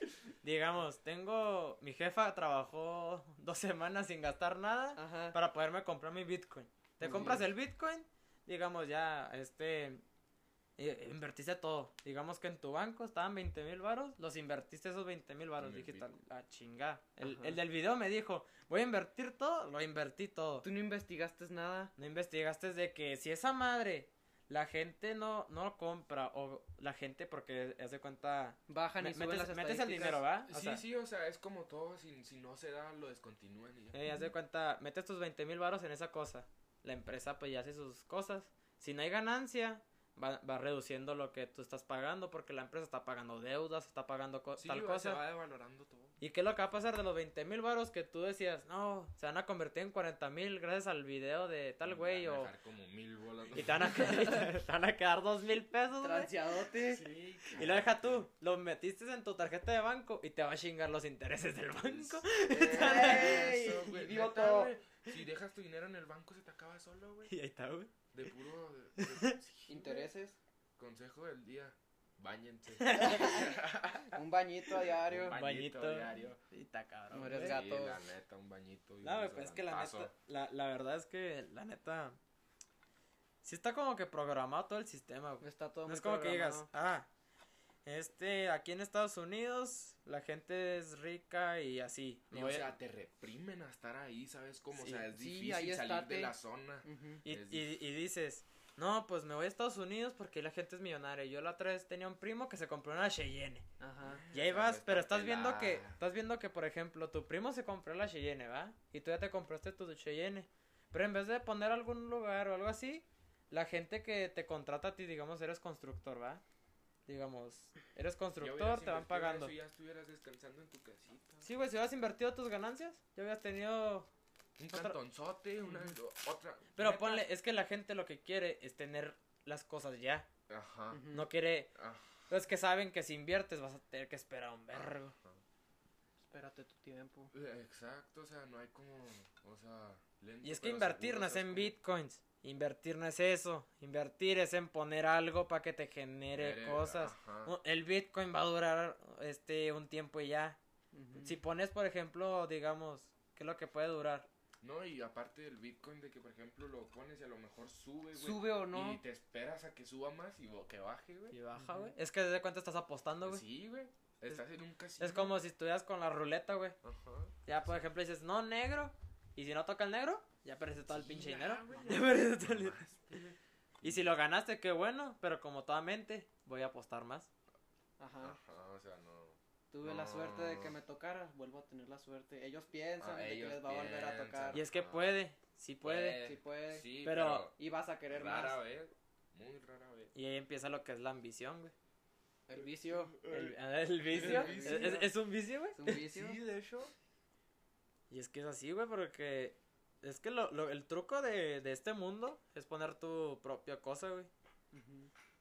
digamos, tengo, mi jefa trabajó dos semanas sin gastar nada Ajá. para poderme comprar mi Bitcoin. Te compras el Bitcoin, digamos ya, este, eh, invertiste todo. Digamos que en tu banco estaban 20 mil varos, los invertiste esos 20 mil varos. Dijiste, la chingada. El, el del video me dijo, voy a invertir todo, lo invertí todo. Tú no investigaste nada. No investigaste de que si esa madre la gente no, no lo compra o la gente porque hace cuenta Bajan y suben metes, las metes el dinero, ¿va? O Sí, sea, sí, o sea, es como todo, si, si no se da, lo descontinúan y ya. eh, haz de cuenta, metes tus 20 mil varos en esa cosa. La empresa pues ya hace sus cosas. Si no hay ganancia, va, va reduciendo lo que tú estás pagando porque la empresa está pagando deudas, está pagando co- Sí, tal se cosa. va devalorando todo. ¿Y qué es lo que va a pasar de los 20 mil varos que tú decías? No, se van a convertir en 40 mil gracias al video de tal güey van a o... dejar como mil bolas. Y te van a, te van a quedar dos mil pesos, güey. Transeadote. Sí, Y lo deja tú, lo metiste en tu tarjeta de banco y te va a chingar los intereses del banco. ¡Ey! Eso, güey, Idiota. Si dejas tu dinero en el banco se te acaba solo, güey. Y ahí está, güey. De puro de- de- sí, Intereses. güey. Consejo del día. Báñense. Un bañito a diario. Un bañito. bañito diario. Y está cabrón. No eres gato. Sí, la neta, un bañito. y No, un güey, pues es que la neta, la, la verdad es que la neta, sí está como que programado todo el sistema, güey. Está todo No muy es como que digas, ah, este, aquí en Estados Unidos la gente es rica y así. Me o sea, te reprimen a estar ahí, ¿sabes cómo? Sí. O sea, es Sí, difícil ahí salir estate. de la zona. Y, es y, y dices, no, pues me voy a Estados Unidos porque la gente es millonaria. Yo la otra vez tenía un primo que se compró una Cheyenne. Ajá. Y ahí vas, no pero está estás viendo que, estás viendo que, por ejemplo, tu primo se compró la Cheyenne, ¿va? Y tú ya te compraste tu Cheyenne. Pero en vez de poner algún lugar o algo así, la gente que te contrata a ti, digamos, eres constructor, ¿va? Digamos, eres constructor, te van pagando. Eso ya estuvieras descansando en tu casita. Sí, güey, si hubieras invertido tus ganancias, ya hubieras tenido... Un Otra- cantonzote, una otra. Pero neta. ponle, es que la gente lo que quiere es tener las cosas ya. Ajá. No quiere... ajá, Es que saben que si inviertes vas a tener que esperar un vergo. ajá. Espérate tu tiempo. Exacto, o sea, no hay como. O sea, lento, Y es que invertir no es ¿sabes en bitcoins. Invertir no es eso. Invertir es en poner algo para que te genere cosas. ajá. El bitcoin va a durar este un tiempo y ya. Si pones, por ejemplo, digamos, ¿qué es lo que puede durar? No, y aparte del Bitcoin, de que por ejemplo lo pones y a lo mejor sube, güey. Sube o no. Y te esperas a que suba más y bo- que baje, güey. Y baja, güey. Es que desde cuánto estás apostando, güey. Sí, güey. Estás en un casino. Es como si estuvieras con la ruleta, güey. Ajá. Ya, por ejemplo, dices, no, negro. Y si no toca el negro, ya perdiste todo el pinche dinero. güey, Ya ya. perdiste todo el dinero. Y si lo ganaste, qué bueno. Pero como toda mente, voy a apostar más. Ajá. Ajá, o sea, no. Tuve la suerte de que me tocara, vuelvo a tener la suerte. Ellos piensan Ah, de que les va a volver a tocar. Y es que puede, sí puede. Sí puede. Sí, Pero- pero, Y vas a querer rara más. vez. Muy rara vez. Y ahí empieza lo que es la ambición, güey. El vicio. El, el vicio. El vicio. ¿Es, es un vicio, güey. Es un vicio. Sí, de hecho. Y es que es así, güey, porque es que lo, lo- el truco de, de este mundo es poner tu propia cosa, güey.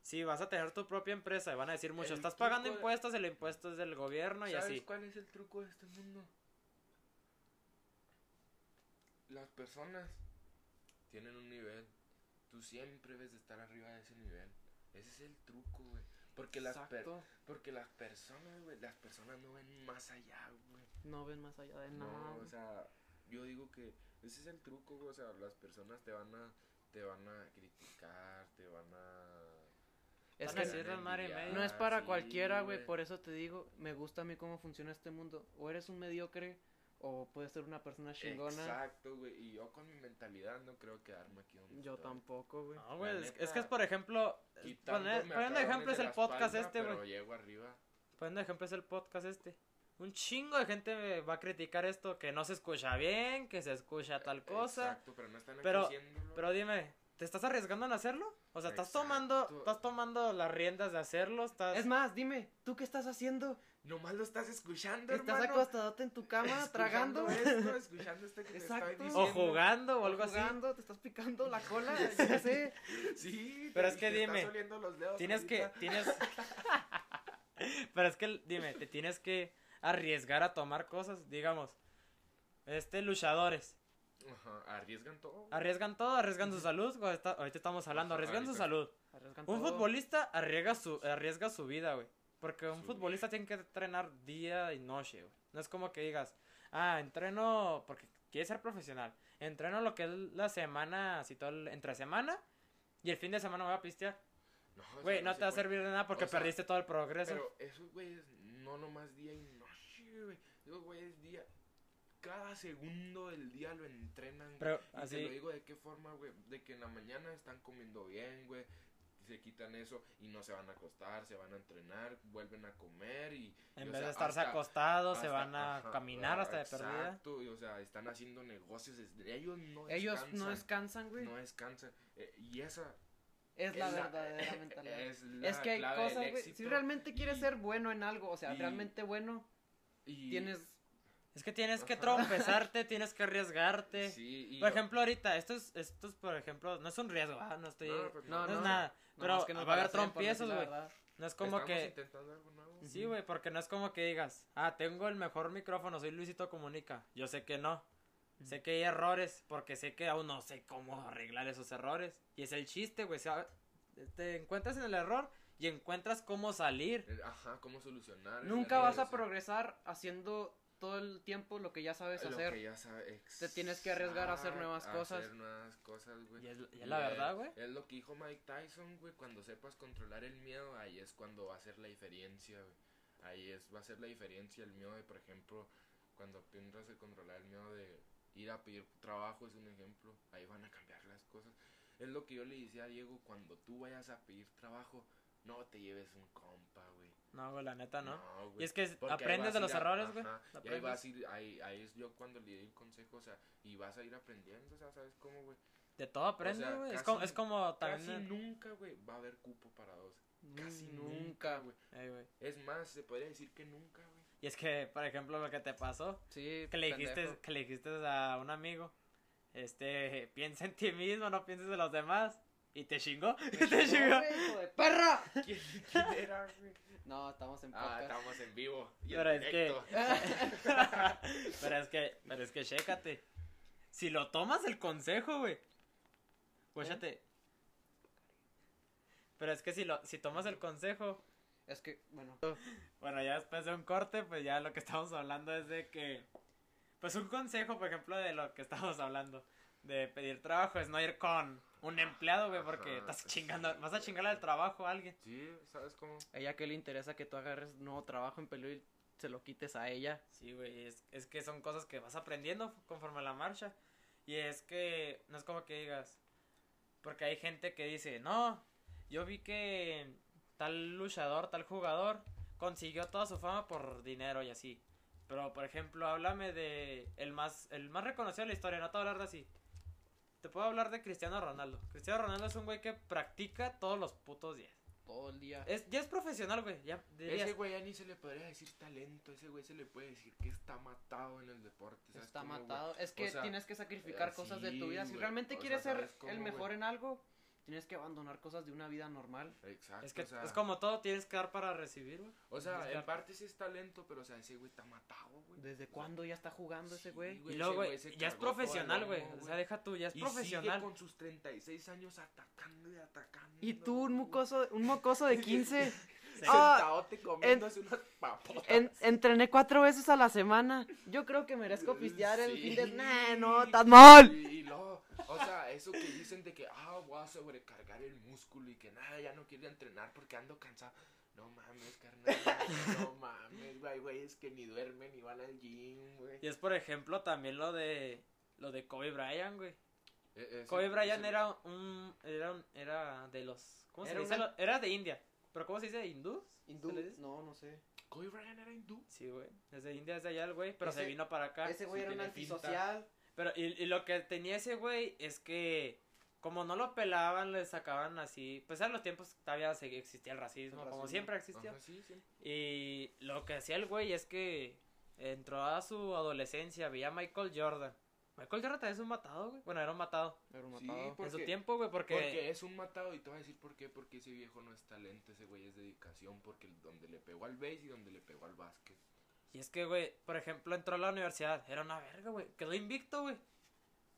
Si vas a tener tu propia empresa y van a decir mucho, El estás pagando de- impuestos, el impuesto es del gobierno y ¿Sabes así. cuál es el truco de este mundo? Las personas tienen un nivel. Tú siempre debes de estar arriba de ese nivel. Ese es el truco, güey. Porque las, per- Exacto. porque las personas, güey, las personas no ven más allá, güey. No ven más allá de nada. No, o sea, yo digo que ese es el truco, güey. O sea, las personas te van a, te van a criticar, te van a... es Van que a decir no es para sí, cualquiera, güey. Por eso te digo, me gusta a mí cómo funciona este mundo. O eres un mediocre, o puedes ser una persona chingona. Exacto, güey. Y yo con mi mentalidad no creo quedarme aquí donde Yo estoy. tampoco, güey. No, güey, es, que es por ejemplo, poniendo cabrones ejemplo es el podcast espalda, este, güey. llego arriba. Poniendo ejemplo es el podcast este. Un chingo de gente va a criticar esto, que no se escucha bien, que se escucha tal cosa. Exacto, pero no están Pero-. Pero dime, ¿te estás arriesgando en hacerlo? O sea, estás Exacto. tomando, estás tomando las riendas de hacerlo, estás... Es más, dime, ¿tú qué estás haciendo? Nomás lo estás escuchando, ¿Estás hermano. acostadote en tu cama, Escuchando tragando? esto, escuchando esto que te Exacto. estoy o diciendo. jugando o algo así. jugando, te estás picando la cola, ya sé. Sí, Pero es que te dime, estás oliendo los dedos Tienes que, tienes... Pero es que, dime, te tienes que arriesgar a tomar cosas, digamos. Este, luchadores. Ajá, arriesgan todo. Arriesgan todo, arriesgan su salud. está- ahorita estamos hablando, Ajá, arriesgan su salud. Arriesgan Un todo. futbolista arriesga su, arriesga su vida, güey. Porque un Su futbolista tiene que entrenar día y noche, güey. No es como que digas, ah, entreno porque quiere ser profesional. Entreno lo que es la semana, así todo el, entre semana. Y el fin de semana me voy a pistear. No, Güey, no se te va a servir de nada porque O sea, perdiste todo el progreso. Pero esos güeyes no nomás día y güey. Esos güeyes día. Cada segundo del día lo entrenan. güey. Pero y te lo así, digo de qué forma, güey. De que en la mañana están comiendo bien, güey. Se quitan eso y no se van a acostar, se van a entrenar, vuelven a comer y. en y, o vez sea, de estarse hasta- acostados, se hasta- van a ajá, caminar hasta de perdida. Exacto, y, o sea, están haciendo negocios. desde- ellos no Ellos no descansan, descansan, güey. No descansan. eh, y esa es la es verdadera mentalidad. Es, la Es que hay cosas, güey. Si realmente quieres y- ser bueno en algo, o sea, y- realmente bueno, y- tienes. Es que tienes que trompezarte, tienes que arriesgarte. Sí, y Por yo- ejemplo, ahorita, esto es, esto es, por ejemplo, no es un riesgo, ah, no estoy... No, No, no, es no. nada. Pero nomás que nos va a haber trompiezos, güey. verdad. No es como estamos que... intentando algo nuevo. Sí, güey, porque no es como que digas, ah, tengo el mejor micrófono, soy Luisito Comunica. Yo sé que no. Sé que hay errores, porque sé que aún no sé cómo arreglar esos errores. Y es el chiste, güey. Te encuentras en el error y encuentras cómo salir. Eh, Ajá, cómo solucionar. Nunca vas a progresar haciendo todo el tiempo lo que ya sabes Lo hacer. que ya sabe- Te tienes que arriesgar a hacer nuevas a cosas. hacer nuevas cosas, güey. Y es, y es Y la verdad, güey. Es lo que dijo Mike Tyson, güey. Cuando sepas controlar el miedo, ahí es cuando va a ser la diferencia, güey. Ahí es, va a ser la diferencia el miedo de, por ejemplo, cuando aprendas a controlar el miedo de ir a pedir trabajo, es un ejemplo. Ahí van a cambiar las cosas. Es lo que yo le decía a Diego, cuando tú vayas a pedir trabajo, no te lleves un compa, güey. No, güey, la neta, ¿no? güey. Y es que Porque aprendes de los a- errores, güey. Y ahí vas a ir, ahí, ahí es yo cuando le di el consejo, o sea, y vas a ir aprendiendo, o sea, ¿sabes cómo, güey? De todo aprendes, sea, güey. es, casi- como, es como Casi también... nunca, güey, va a haber cupo para dos. Casi Mm, nunca, güey. Ey, güey. Es más, se podría decir que nunca, güey. Y es que, por ejemplo, lo que te pasó, Sí, que le dijiste, pendejo. que le dijiste a un amigo, este, piensa en ti mismo, no pienses en los demás. Y te chingó, y te chingó. güey, hijo de perra. ¿Quién, quién era, güey? No, estamos en Ah, podcast. estamos en vivo. Y Pero en es que- pero es que, pero es que chécate. Si lo tomas el consejo, güey. Guáchate. Pero es que si lo, si tomas el consejo, Es que, bueno. bueno, ya después de un corte, pues ya lo que estamos hablando es de que, pues un consejo, por ejemplo, de lo que estamos hablando. De pedir trabajo es no ir con un empleado, güey, porque Ajá, estás chingando, sí, vas a chingarle al trabajo a alguien. Sí, ¿sabes cómo? A ella que le interesa que tú agarres nuevo trabajo en Pelú y se lo quites a ella. Sí, güey, es, es que son cosas que vas aprendiendo conforme a la marcha. Y es que no es como que digas, porque hay gente que dice, no, yo vi que tal luchador, tal jugador consiguió toda su fama por dinero y así. Pero, por ejemplo, háblame de el más, el más reconocido de la historia, no te voy a hablar de así. Te puedo hablar de Cristiano Ronaldo. Cristiano Ronaldo es un güey que practica todos los putos días. Todo el día. Es, ya es profesional, güey. Ya dirías, Ese güey ya ni se le podría decir talento, ese güey se le puede decir que está matado en el deporte. ¿sabes Está cómo, güey? matado. Es que O sea, tienes que sacrificar eh, cosas de tu vida. Si güey. realmente O quieres sea, ser ¿sabes cómo, el güey? mejor en algo, tienes que abandonar cosas de una vida normal. Exacto, es que o sea, es como todo, tienes que dar para recibir, güey. O sea, en parte sí es talento, pero o sea, ese güey está matado, güey. ¿Desde O sea, cuándo ya está jugando ese sí, güey? güey. Y luego, ese güey, ya es profesional, güey. O sea, deja tú, ya es y profesional. sigue con sus 36 años atacando y atacando. Y tú, un mocoso, un mocoso de 15. Ah, Sentadote comiéndose unas papotas. en- entrené cuatro veces a la semana. Yo creo que merezco pistear el fin de... Nah, no, estás mal. Y, y luego, o sea, eso que dicen de que, ah, voy a sobrecargar el músculo y que nada, ya no quiero entrenar porque ando cansado. No mames, carnal. No mames, güey, güey, es que ni duermen ni van al gym, güey. Y es, por ejemplo, también lo de lo de Kobe Bryant, güey. E- Kobe Bryant era un era un, era de los ¿cómo se dice? una- Era de India. Pero ¿cómo se dice? ¿Hindús? Hindú. ¿Se le dice? No, no sé. Kobe Bryant era hindú. Sí, güey. Es de India, es de allá el güey, pero se vino para acá. Ese güey sí era un antisocial. Pero y, y lo que tenía ese güey es que como no lo pelaban, le sacaban así, pues en los tiempos todavía existía el racismo, El como racismo. siempre existió. Ajá, sí, sí. Y lo que hacía el güey es que entró a su adolescencia, veía a Michael Jordan. Michael Jordan es un matado, güey. Bueno, era un matado. Era un Sí, matado. En su tiempo, güey, porque... Porque es un matado y te voy a decir por qué, porque ese viejo no es talento, ese güey es dedicación, porque donde le pegó al base y donde le pegó al básquet. Y es que, güey, por ejemplo, entró a la universidad. Era una verga, güey. Quedó invicto, güey.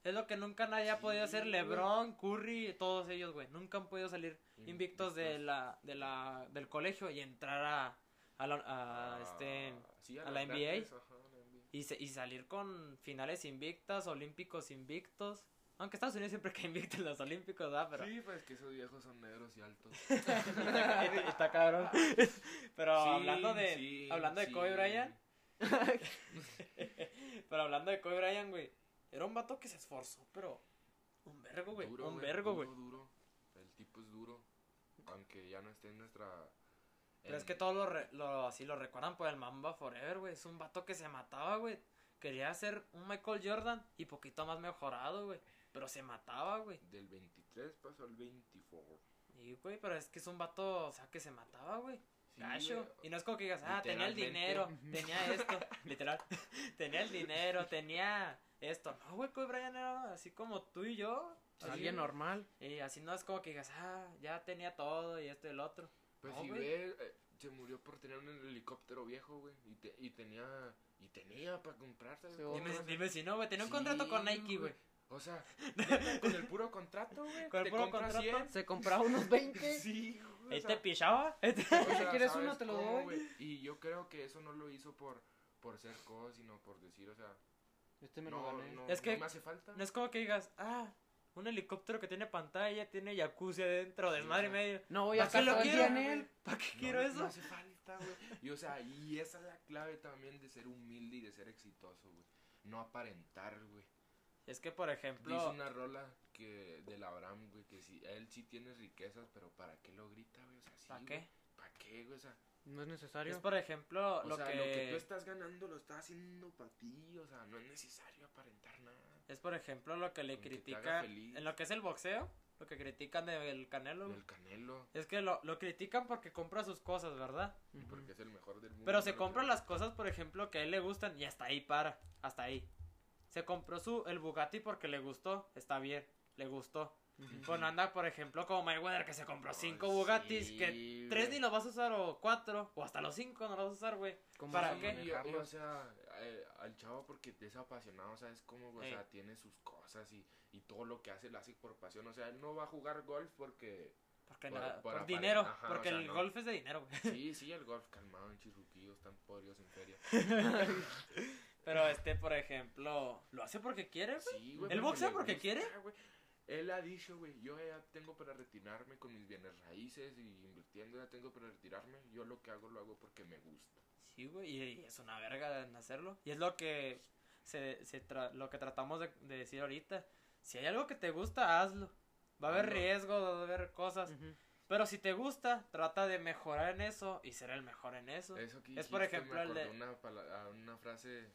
Es lo que nunca nadie ha podido hacer. LeBron, Curry, todos ellos, güey. Nunca han podido salir invictos de Invictos. la, de la, del colegio y entrar a, a, la, a, Ah, este, sí, a la NBA. grandes, y, se- y salir con finales invictas, olímpicos invictos. Aunque Estados Unidos siempre cae invicto en los olímpicos, ¿verdad? Pero... Sí, pues que esos viejos son negros y altos. está, está cabrón. Pero Sí, hablando de, sí, hablando de sí. Kobe Bryant, pero hablando de Kobe Bryant, güey, era un vato que se esforzó, pero un vergo, güey, Duro, un vergo, güey. Duro. El tipo es duro. Aunque ya no esté en nuestra. Pero es que todos lo, re- lo- así lo recuerdan por el Mamba Forever, güey. Es un vato que se mataba, güey. Quería ser un Michael Jordan y poquito más mejorado, güey. Pero se mataba, güey. Del 23 pasó al 24. Y, güey, pero es que es un vato, o sea, que se mataba, güey. Sí, Gacho. güey. Y no es como que digas, ah, tenía el dinero, tenía esto, literal. tenía el dinero, tenía esto. No, güey, Kobe Bryant era así como tú y yo. Alguien normal. Y así no es como que digas, ah, ya tenía todo y esto y el otro. Pues No, si güey. ves, eh, se murió por tener un helicóptero viejo, güey. Y, te- y tenía. Y tenía para comprarse. Sí, güey. Dime, dime si no, güey, tenía un contrato con Nike, güey. O sea, con el puro contrato, güey. Con el puro contrato. 100. Se compraba unos 20. Sí, güey. Ahí o te sea, pichaba. o sea, ¿Quieres ¿sabes uno? Te lo doy. güey? Y yo creo que eso no lo hizo por, por ser cos, sino por decir, o sea, Este me lo no, gané. no, Es que- no me hace falta. No es como que digas, ah, un helicóptero que tiene pantalla, tiene jacuzzi adentro, Sí, desmadre o y sea, medio. No voy a ¿Para qué estar lo quiero? día en él. ¿Para qué No, quiero no eso? hace falta, güey. Y o sea, y esa es la clave también de ser humilde y de ser exitoso, güey. No aparentar, güey. Es que, por ejemplo, Dice una rola que del Abraham, güey, que si él sí tiene riquezas, pero ¿para qué lo grita, güey? O sea, sí, ¿para qué? ¿Para qué, güey? O sea, No es necesario. Es por ejemplo o lo, sea, que... lo que tú estás ganando lo estás haciendo para ti, o sea, no es necesario aparentar nada. Es por ejemplo lo que le critican feliz. en lo que es el boxeo, lo que critican del Canelo. güey. El Canelo, Es que lo, lo critican porque compra sus cosas, ¿verdad? y porque es el mejor del mundo. Pero se compra las cosas, por ejemplo, que a él le gustan y hasta ahí para, hasta ahí. Se compró su el Bugatti porque le gustó, está bien, le gustó. Bueno, anda, por ejemplo, como Mayweather que se compró cinco Bugattis, sí, que tres ni los vas a usar o cuatro, o hasta los cinco no los vas a usar, güey. ¿Cómo ¿Para qué? Y, y, manejarlo? o sea, eh, al chavo porque es apasionado, ¿sabes cómo? O sea, tiene sus cosas y, y todo lo que hace lo hace por pasión. O sea, él no va a jugar golf porque... Porque Por- nada, por por, apare- dinero, ajá, porque o sea, el no. golf es de dinero, güey. Sí, sí, el golf calmado en Chirruquillo, están podridos en feria. Pero este, por ejemplo, ¿lo hace porque quiere, güey? Sí, güey. ¿El boxea le porque gusta, quiere? güey. Él ha dicho, güey, yo ya tengo para retirarme con mis bienes raíces y invirtiendo, ya tengo para retirarme. Yo lo que hago lo hago porque me gusta. Sí, güey, y, y es una verga en hacerlo. Y es lo que se, se tra- lo que tratamos de, de decir ahorita. Si hay algo que te gusta, hazlo. Va a haber Hazlo. riesgo, va a haber cosas. Pero si te gusta, trata de mejorar en eso y ser el mejor en eso. Eso que Es, por ejemplo, me el de- una, una frase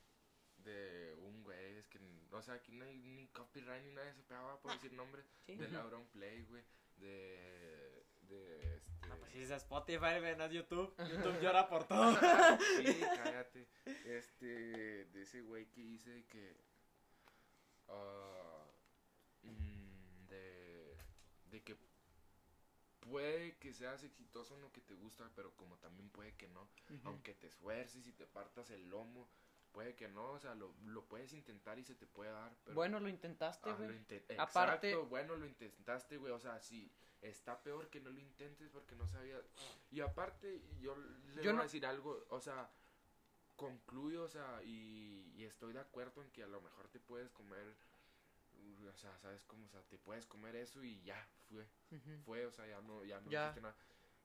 de un güey, es que, o sea, aquí no hay ni copyright ni nada de ese pedo, por decir nombres, Sí. de. Lauron Play, güey, de, de, este... No, pues si es Spotify, güey, no es YouTube. YouTube llora por todo. Sí, cállate. Este, de ese güey que dice que. ah, mm, de. De que. Puede que seas exitoso en lo que te gusta, pero como también puede que no. Ujú. Aunque te esfuerces y te partas el lomo, puede que no. O sea, lo, lo puedes intentar y se te puede dar. Pero, Bueno, lo intentaste, Ah, güey. Aparte- Exacto, bueno, lo intentaste, güey. O sea, sí, está peor que no lo intentes porque no sabías. Y aparte, yo le Yo voy no- a decir algo, o sea, concluyo, o sea, y, y estoy de acuerdo en que a lo mejor te puedes comer, o sea, ¿sabes cómo? O sea, te puedes comer eso y ya, fue, fue, o sea, ya no, ya no Ya. nada.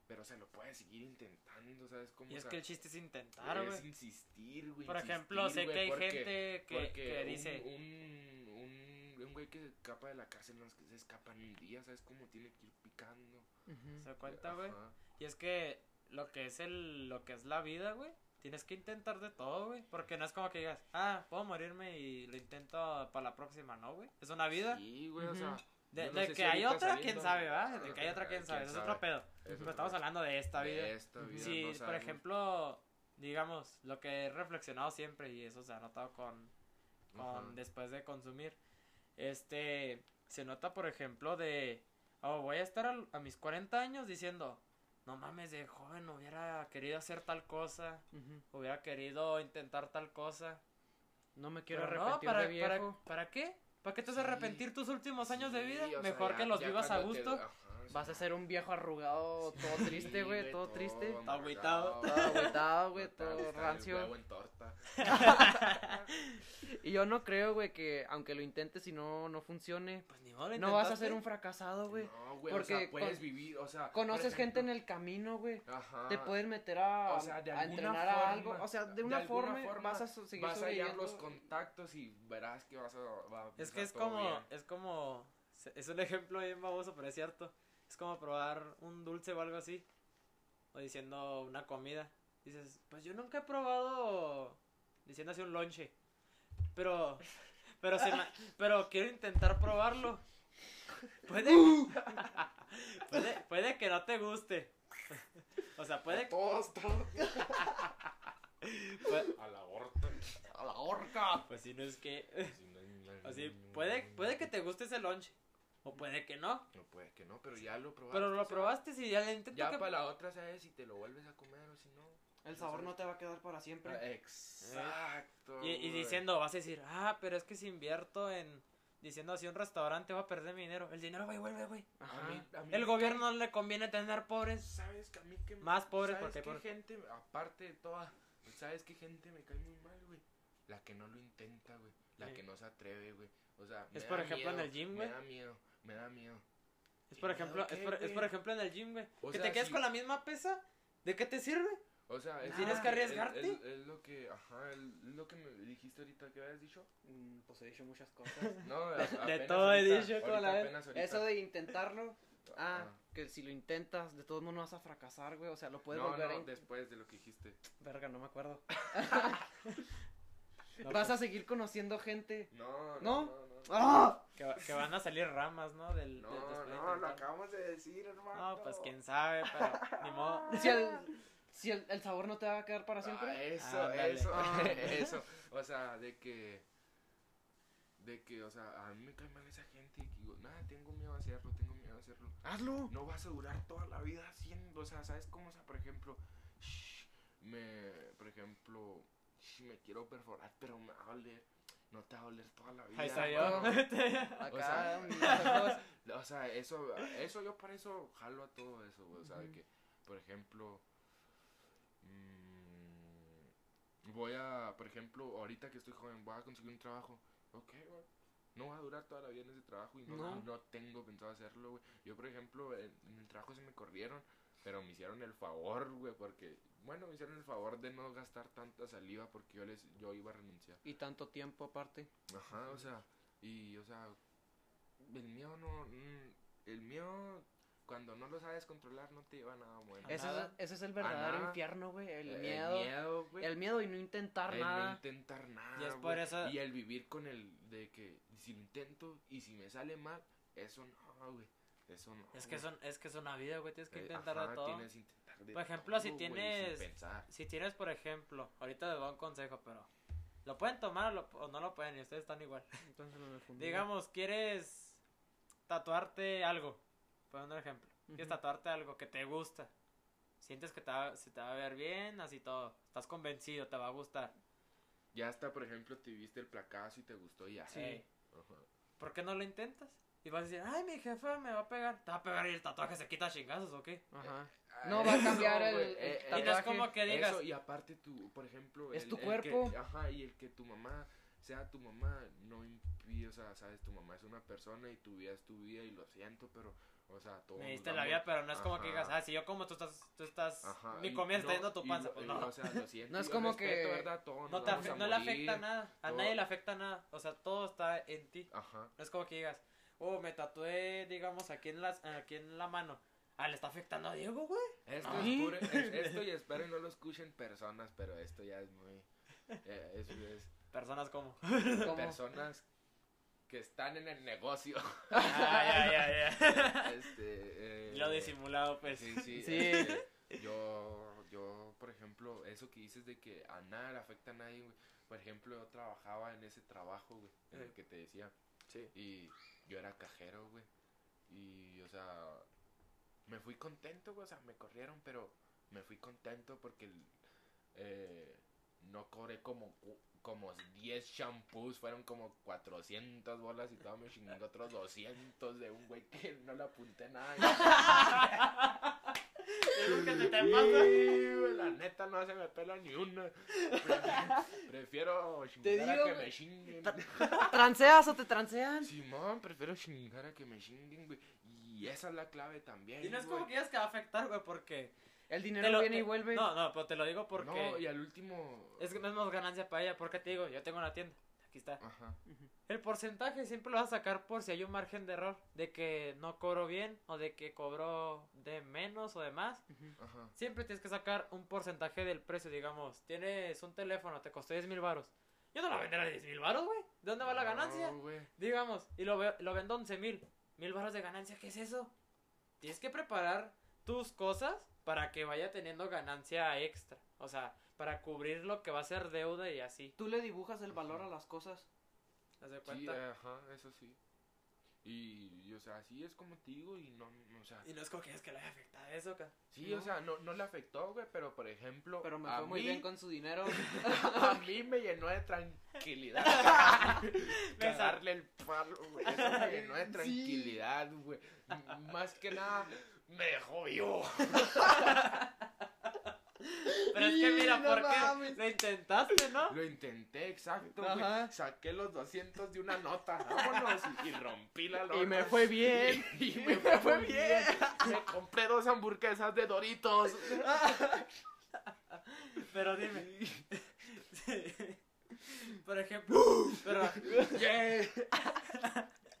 Pero, o sea, lo puedes seguir intentando, ¿sabes cómo? Y O es sea, que el chiste es intentar, es güey. insistir, güey. Por ejemplo, sé insistir, que hay porque- gente que, porque que un- dice... Un, un, un güey que escapa de la cárcel no es que se escapa en un día, ¿sabes cómo? Tiene que ir picando. Ujú. ¿Se da cuenta, güey? Y es que lo que es el lo que es la vida, güey, tienes que intentar de todo, güey, porque no es como que digas, "Ah, puedo morirme y lo intento para la próxima", no, güey. Es una vida. Sí, güey, o Ujú. sea. De, no de que si hay otra, quién saliendo- sabe, ¿va? De que hay Ah, otra, quién sabe. quién Eso es otro pedo. Pero es estamos hablando de esta de vida. esta vida, Sí, no por ejemplo, digamos, lo que he reflexionado siempre y eso se ha notado con, con Ajá. después de consumir. Este, se nota, por ejemplo, de, oh, voy a estar al- a mis 40 años diciendo, no mames, de joven hubiera querido hacer tal cosa, Ujú. hubiera querido intentar tal cosa. No me quiero Pero no, arrepentir para, de para, viejo. ¿para qué? ¿Para qué te vas a arrepentir tus últimos años de vida? sea, Mejor ya- que los vivas a te- gusto. Vas a ser un viejo arrugado, todo triste, güey, todo triste. Todo agüitado. Todo agüitado, güey, todo rancio. huevo en torta. Y yo no creo, güey, que aunque lo intentes y no, no funcione, Pues ni modo, no vas a ser un fracasado, güey. No, güey, Porque o sea, puedes con- vivir, o sea. Conoces gente en el camino, güey. Ajá. Te puedes meter a, O sea, de a entrenar a forma, algo. O sea, de de una alguna forma, forma vas a seguir Vas a hallar los contactos y verás que vas a. va a Es que es todo como, bien. es como, es un ejemplo bien baboso, pero es cierto. Es como probar un dulce o algo así. O diciendo una comida. Dices, pues yo nunca he probado, diciendo así un lonche. Pero, pero se me- pero quiero intentar probarlo. Puede, puede, puede que no te guste. O sea, puede, Todos, todos. puede- A la horta. A la horca. pues si no es que, así, puede, puede que te guste ese lonche. O puede que no. No puede que no, pero ya lo probaste. Pero lo probaste si ya le intento Ya que... para la otra sabes si te lo vuelves a comer o si no. El sabor no te va a quedar para siempre. Ah, Exacto. Y, y güey. diciendo, vas a decir, ah, pero es que si invierto en... Diciendo así un restaurante voy a perder mi dinero. El dinero va y vuelve, güey. A Ajá. mí- a mí El gobierno no le conviene tener pobres. ¿Sabes que a mí que me- Más pobres ¿sabes porque qué por- gente, aparte de toda, ¿sabes qué gente me cae muy mal, güey? La que no lo intenta, güey. La Sí. que no se atreve, güey. O sea, me Es da por ejemplo en miedo, el gym, güey. Me da miedo, me da miedo. Es por ¿Y ejemplo, qué, es por, es por ejemplo en el gym, güey. O Que sea, te quedes si- con la misma pesa. ¿De qué te sirve? O sea, es Tienes que es- arriesgarte. Es, es lo que, ajá, es lo que me dijiste ahorita que habías dicho. Mm, Pues he dicho muchas cosas. No, De- apenas todo he dicho, ahorita, ¿cómo la apenas. Eso de intentarlo. Ah, que si lo intentas, de todos modos no vas a fracasar, güey. O sea, lo puedes no, volver no, a. después de lo que dijiste. Verga, no me acuerdo. No, Vas pues, a seguir conociendo gente. No, ¿No? no, no. no. ¡Ah! que, va- que van a salir ramas, ¿no? Del, No, no, lo acabamos de decir, hermano. No, pues quién sabe, pero ni modo. Si, el, si el, el sabor no te va a quedar para siempre. Ah, eso, Ándale. eso, Ah. eso. O sea, de que. De que, o sea, a mí me cae mal esa gente y que digo, nada, tengo miedo a hacerlo, tengo miedo a hacerlo. Hazlo. No vas a durar toda la vida haciendo, o sea, ¿sabes cómo? O sea, por ejemplo, shh, me, por ejemplo, shh, me quiero perforar, pero me va a doler. No te va a doler toda la vida. Ahí está yo. Acá, O sea-. O sea, eso, eso yo para eso jalo a todo eso, güey, O sea, de que, por ejemplo, mm, voy a, por ejemplo, ahorita que estoy joven, voy a conseguir un trabajo. Ok, güey. No va a durar toda la vida en ese trabajo y no, No. no tengo pensado hacerlo, güey. Yo, por ejemplo, en, en el trabajo se me corrieron, pero me hicieron el favor, güey, porque, bueno, me hicieron el favor de no gastar tanta saliva porque yo les, yo iba a renunciar. Y tanto tiempo aparte. Ajá, o sea, y, o sea, el miedo no, mm, el miedo, cuando no lo sabes controlar, no te lleva a nada bueno. Ese es, ese es el verdadero nada. infierno, güey. El, El miedo. miedo, güey. El miedo y no intentar el no nada. intentar nada. Y es por güey. eso- Y el vivir con el de que si lo intento y si me sale mal, eso no, güey. Eso no. Es que güey. son, es que es una vida, güey, tienes que Eh, intentar ajá, de todo. Tienes que intentar de Por ejemplo, si todo, tienes-. Si tienes, por ejemplo, ahorita les doy un consejo, pero lo pueden tomar o, lo- o no lo pueden y ustedes están igual. Entonces, no me fundí. Digamos, quieres tatuarte algo, por un ejemplo. Quieres tatuarte algo que te gusta. Sientes que te va, se te va a ver bien, así todo. Estás convencido, te va a gustar. Ya hasta, por ejemplo, te viste el placazo y te gustó y ya. Sí. Ey, Ajá. ¿Por qué no lo intentas? Y vas a decir, ay, mi jefa me va a pegar. ¿Te va a pegar y el tatuaje se quita chingazos o qué? Ajá. No va a cambiar el- el eh, Y no es tatuaje. como que digas, Eso, y aparte tú, por ejemplo... Es el- tu el que- cuerpo. ajá, y el que tu mamá sea tu mamá no impide, o sea, sabes, tu mamá es una persona y tu vida es tu vida y lo siento, pero, o sea, todo... me diste la vida, pero no es como que Ajá. digas, ah, si yo como tú estás, tú estás, Ajá, mi comida está no, yendo a tu panza. lo- Pues y, no. O sea, lo siento. No es como respeto, que- ¿verdad? Todos No, te no le afecta nada, a todo- nadie le afecta nada, o sea, todo está en ti. Ajá. No es como que digas, oh, me tatué, digamos, aquí en, las, aquí en la mano. Ah, le está afectando a Diego, güey. Esto, es pura- es- esto y espero y no lo escuchen personas, pero esto ya es muy... eh, es, es Personas como. ¿Cómo? personas que están en el negocio. ah, ya, ya, ya. este, eh, Lo disimulado, pues. Sí, sí. Sí. este, yo, yo, por ejemplo, eso que dices de que a nada le afecta a nadie, güey. Por ejemplo, yo trabajaba en ese trabajo, güey, en el que te decía. Sí. Y yo era cajero, güey. Y, o sea, me fui contento, güey. O sea, me corrieron, pero me fui contento porque eh, no cobré como, como 10 shampoos. Fueron como 400 bolas y todo me chingó otros 200 de un güey que no le apunté nada. Digo que se te Sí, pasa. güey, la neta no se me pela ni una. Prefiero, chingar a digo, que güey. me chinguen. ¿Transeas o te transean? Simón, prefiero chingar a que me chinguen, güey. Y esa es la clave también. Y no es como que digas que va a afectar, güey, porque. El te dinero lo- viene y te- vuelve. No, no, pero te lo digo porque. No, y al último. Es que no es más ganancia para ella, porque te digo, yo tengo una tienda. Aquí está. Ajá. El porcentaje siempre lo vas a sacar por si hay un margen de error. De que no cobro bien, o de que cobro de menos o de más. Ajá. Siempre tienes que sacar un porcentaje del precio, digamos. Tienes un teléfono, te costó 10 mil baros. Yo no lo venderé a 10 mil baros, güey. ¿De dónde va la ganancia? No, güey. Digamos, y lo, lo vendo 11 mil. Mil baros de ganancia, ¿qué es eso? Tienes que preparar tus cosas para que vaya teniendo ganancia extra. O sea, para cubrir lo que va a ser deuda y así. Tú le dibujas el valor a las cosas. ¿Te das Sí, cuenta? ajá, eso sí. Y, y, o sea, sí es como te digo y no, o sea. Y no es como que es que le haya afectado eso, ca. Sí, No. o sea, no, no le afectó, güey, pero por ejemplo. Pero me fue muy mí- bien con su dinero. A mí me llenó de tranquilidad. Darle el palo, güey. Eso me llenó de tranquilidad, güey. M- Más que nada, me dejó vivo. Pero es que mira, no ¿por qué? Lo intentaste, ¿no? Lo intenté, exacto, güey. Saqué los 200 de una nota, vámonos. Y, y rompí la nota. Y me fue bien. Y, me fue, bien. Me compré dos hamburguesas de Doritos. Pero dime. Por ejemplo, pero, Yeah.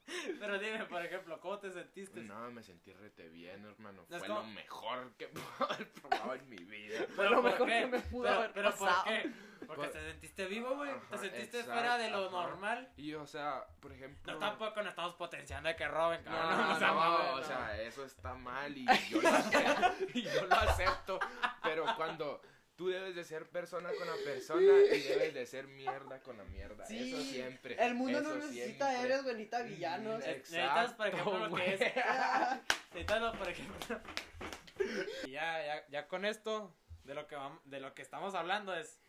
pero dime, por ejemplo, ¿cómo te sentiste? No, me sentí rete bien, hermano. No, Fue como- lo mejor que haber probado en mi vida. Pero lo ¿por mejor qué? que me pudo pero, haber pero ¿por qué? Porque Por- te sentiste vivo, güey. Te sentiste exacto, fuera de lo ajá. normal. Y, o sea, por ejemplo... No tampoco nos estamos potenciando de que roben, No, cabrón. no, o sea, no, o no. sea, eso está mal y yo, lo acepto, y yo lo acepto, pero cuando tú debes de ser persona con la persona y debes de ser mierda con la mierda, Sí, eso siempre. El mundo no necesita siempre. héroes, güey, necesita villanos. Mm, Necesitas, por ejemplo, lo que es-. Necesitas, lo, por ejemplo. Y ya, ya, ya con esto, de lo que vamos, de lo que estamos hablando es.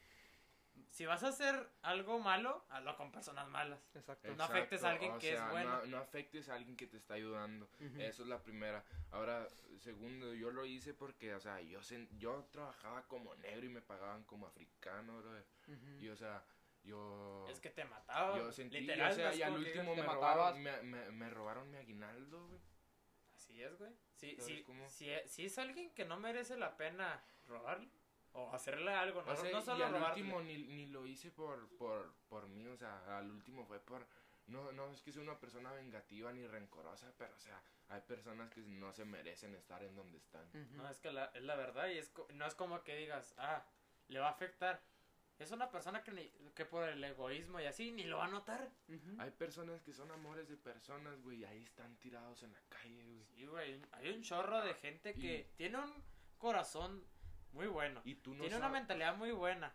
Si vas a hacer algo malo, hazlo con personas malas. Exacto. No afectes a alguien o que es bueno. No, no afectes a alguien que te está ayudando. Eso es la primera. Ahora, segundo, yo lo hice porque, o sea, yo, sen- yo trabajaba como negro y me pagaban como africano, brother. Ujú. Y, o sea, yo... Es que te mataba. Yo sentí, Literal, o sea, y al último me robaron, me, me, me robaron mi aguinaldo, güey. Así es, güey. Si, ¿Sabes si, cómo? si, si es alguien que no merece la pena robarle o hacerle algo, no, O sea, no y solo al robarle. último ni, ni lo hice por, por, por mí, o sea, al último fue por... No, no es que sea una persona vengativa ni rencorosa, pero, o sea, hay personas que no se merecen estar en donde están. Ujú. No, es que la, es la verdad y es no es como que digas, ah, le va a afectar. Es una persona que, ni- que por el egoísmo y así ni lo va a notar. Ujú. Hay personas que son amores de personas, güey, y ahí están tirados en la calle, güey. Sí, güey, hay un chorro de gente que tiene un corazón muy bueno. Y tú no tiene una mentalidad muy buena.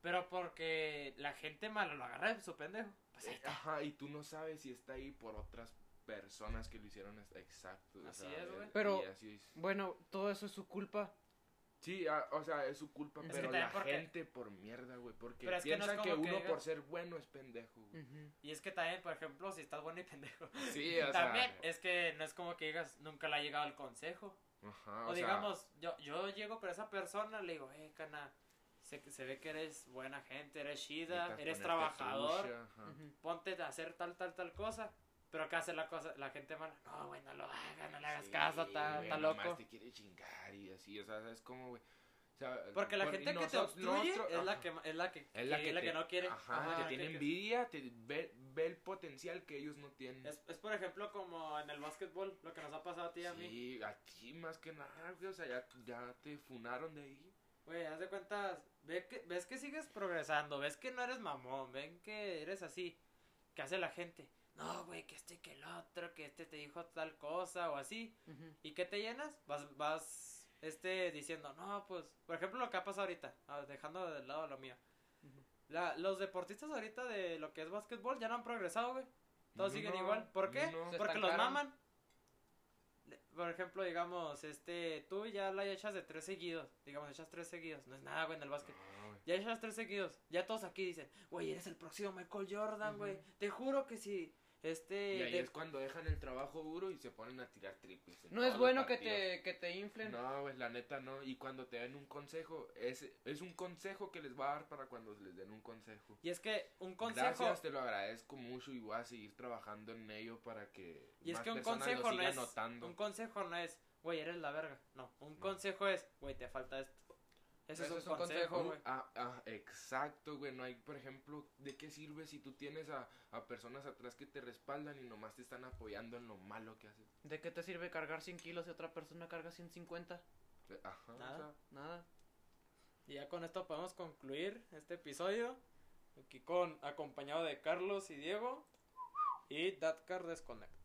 Pero porque la gente mala lo agarra de su pendejo. Pues ahí está. Ajá, y tú no sabes si está ahí por otras personas que lo hicieron exacto. Así es, güey. Pero- así es. Bueno, todo eso es su culpa. Sí, ah, o sea, es su culpa, Es pero la porque- gente por mierda, güey, porque Pero es que no piensan es que, como que uno por ser bueno es pendejo, güey. Y es que también, por ejemplo, si estás bueno y pendejo. Sí, o también sea, es que no es como que digas, nunca le ha llegado el consejo. Ajá, O, o sea, digamos, yo, yo llego con esa persona, le digo, eh, cana, se, se ve que eres buena gente, eres chida, eres trabajador, trucha, ponte a hacer tal, tal, tal cosa. Pero ¿qué hace la cosa, la gente mala? No, güey, no lo hagas, no le hagas Sí, caso, está, está nomás loco. te quiere chingar y así, o sea, es como, güey. Sea, Porque la por- gente que te obstruye nosotros- es la que, es la que, Es la que- que, la te- que no quiere. Ajá, Ajá, que- tiene que- envidia, te ve, ve el potencial que ellos no tienen. Es, es por ejemplo como en el básquetbol, lo que nos ha pasado a ti y a mí. Sí, a ti más que nada, güey, o sea, ya, ya te funaron de ahí. Güey, haz de cuenta, ve que, ves que sigues progresando, ves que no eres mamón, ven que eres así. ¿Qué hace la gente? No, güey, que este que el otro, que este te dijo tal cosa o así. Ujú. ¿Y qué te llenas? Vas, vas, este, diciendo, no, pues, por ejemplo, lo que ha pasado ahorita, ah, dejando de lado lo mío. La, los deportistas ahorita de lo que es básquetbol ya no han progresado, güey. Todos siguen igual. ¿Por qué? Porque los maman. Por ejemplo, digamos, este, tú ya la echas de tres seguidos. Digamos, echas tres seguidos. No es nada, güey, en el básquet. No, güey. Ya echas tres seguidos. Ya todos aquí dicen, güey, eres el próximo Michael Jordan, güey. Ujú. Te juro que si, este... Y ahí de- es cuando dejan el trabajo duro y se ponen a tirar triples. No es bueno que te, que te inflen. No, güey, la neta no. Y cuando te den un consejo, es, es un consejo que les va a dar para cuando les den un consejo. Y es que un consejo... Gracias, te lo agradezco mucho y voy a seguir trabajando en ello para que Y es más que un consejo no es... notando. Un consejo no es, güey, eres la verga. No, un No. consejo es, güey, te falta esto. Ese Eso es es un un consejo, güey. Ah, ah, exacto, güey. No hay, por ejemplo, ¿de qué sirve si tú tienes a, a personas atrás que te respaldan y nomás te están apoyando en lo malo que haces? ¿De qué te sirve cargar 100 kilos y otra persona carga 150? Eh, Ajá, Nada. o sea, Nada. Y ya con esto podemos concluir este episodio. Aquí con acompañado de Carlos y Diego. Y Datcar Desconnect.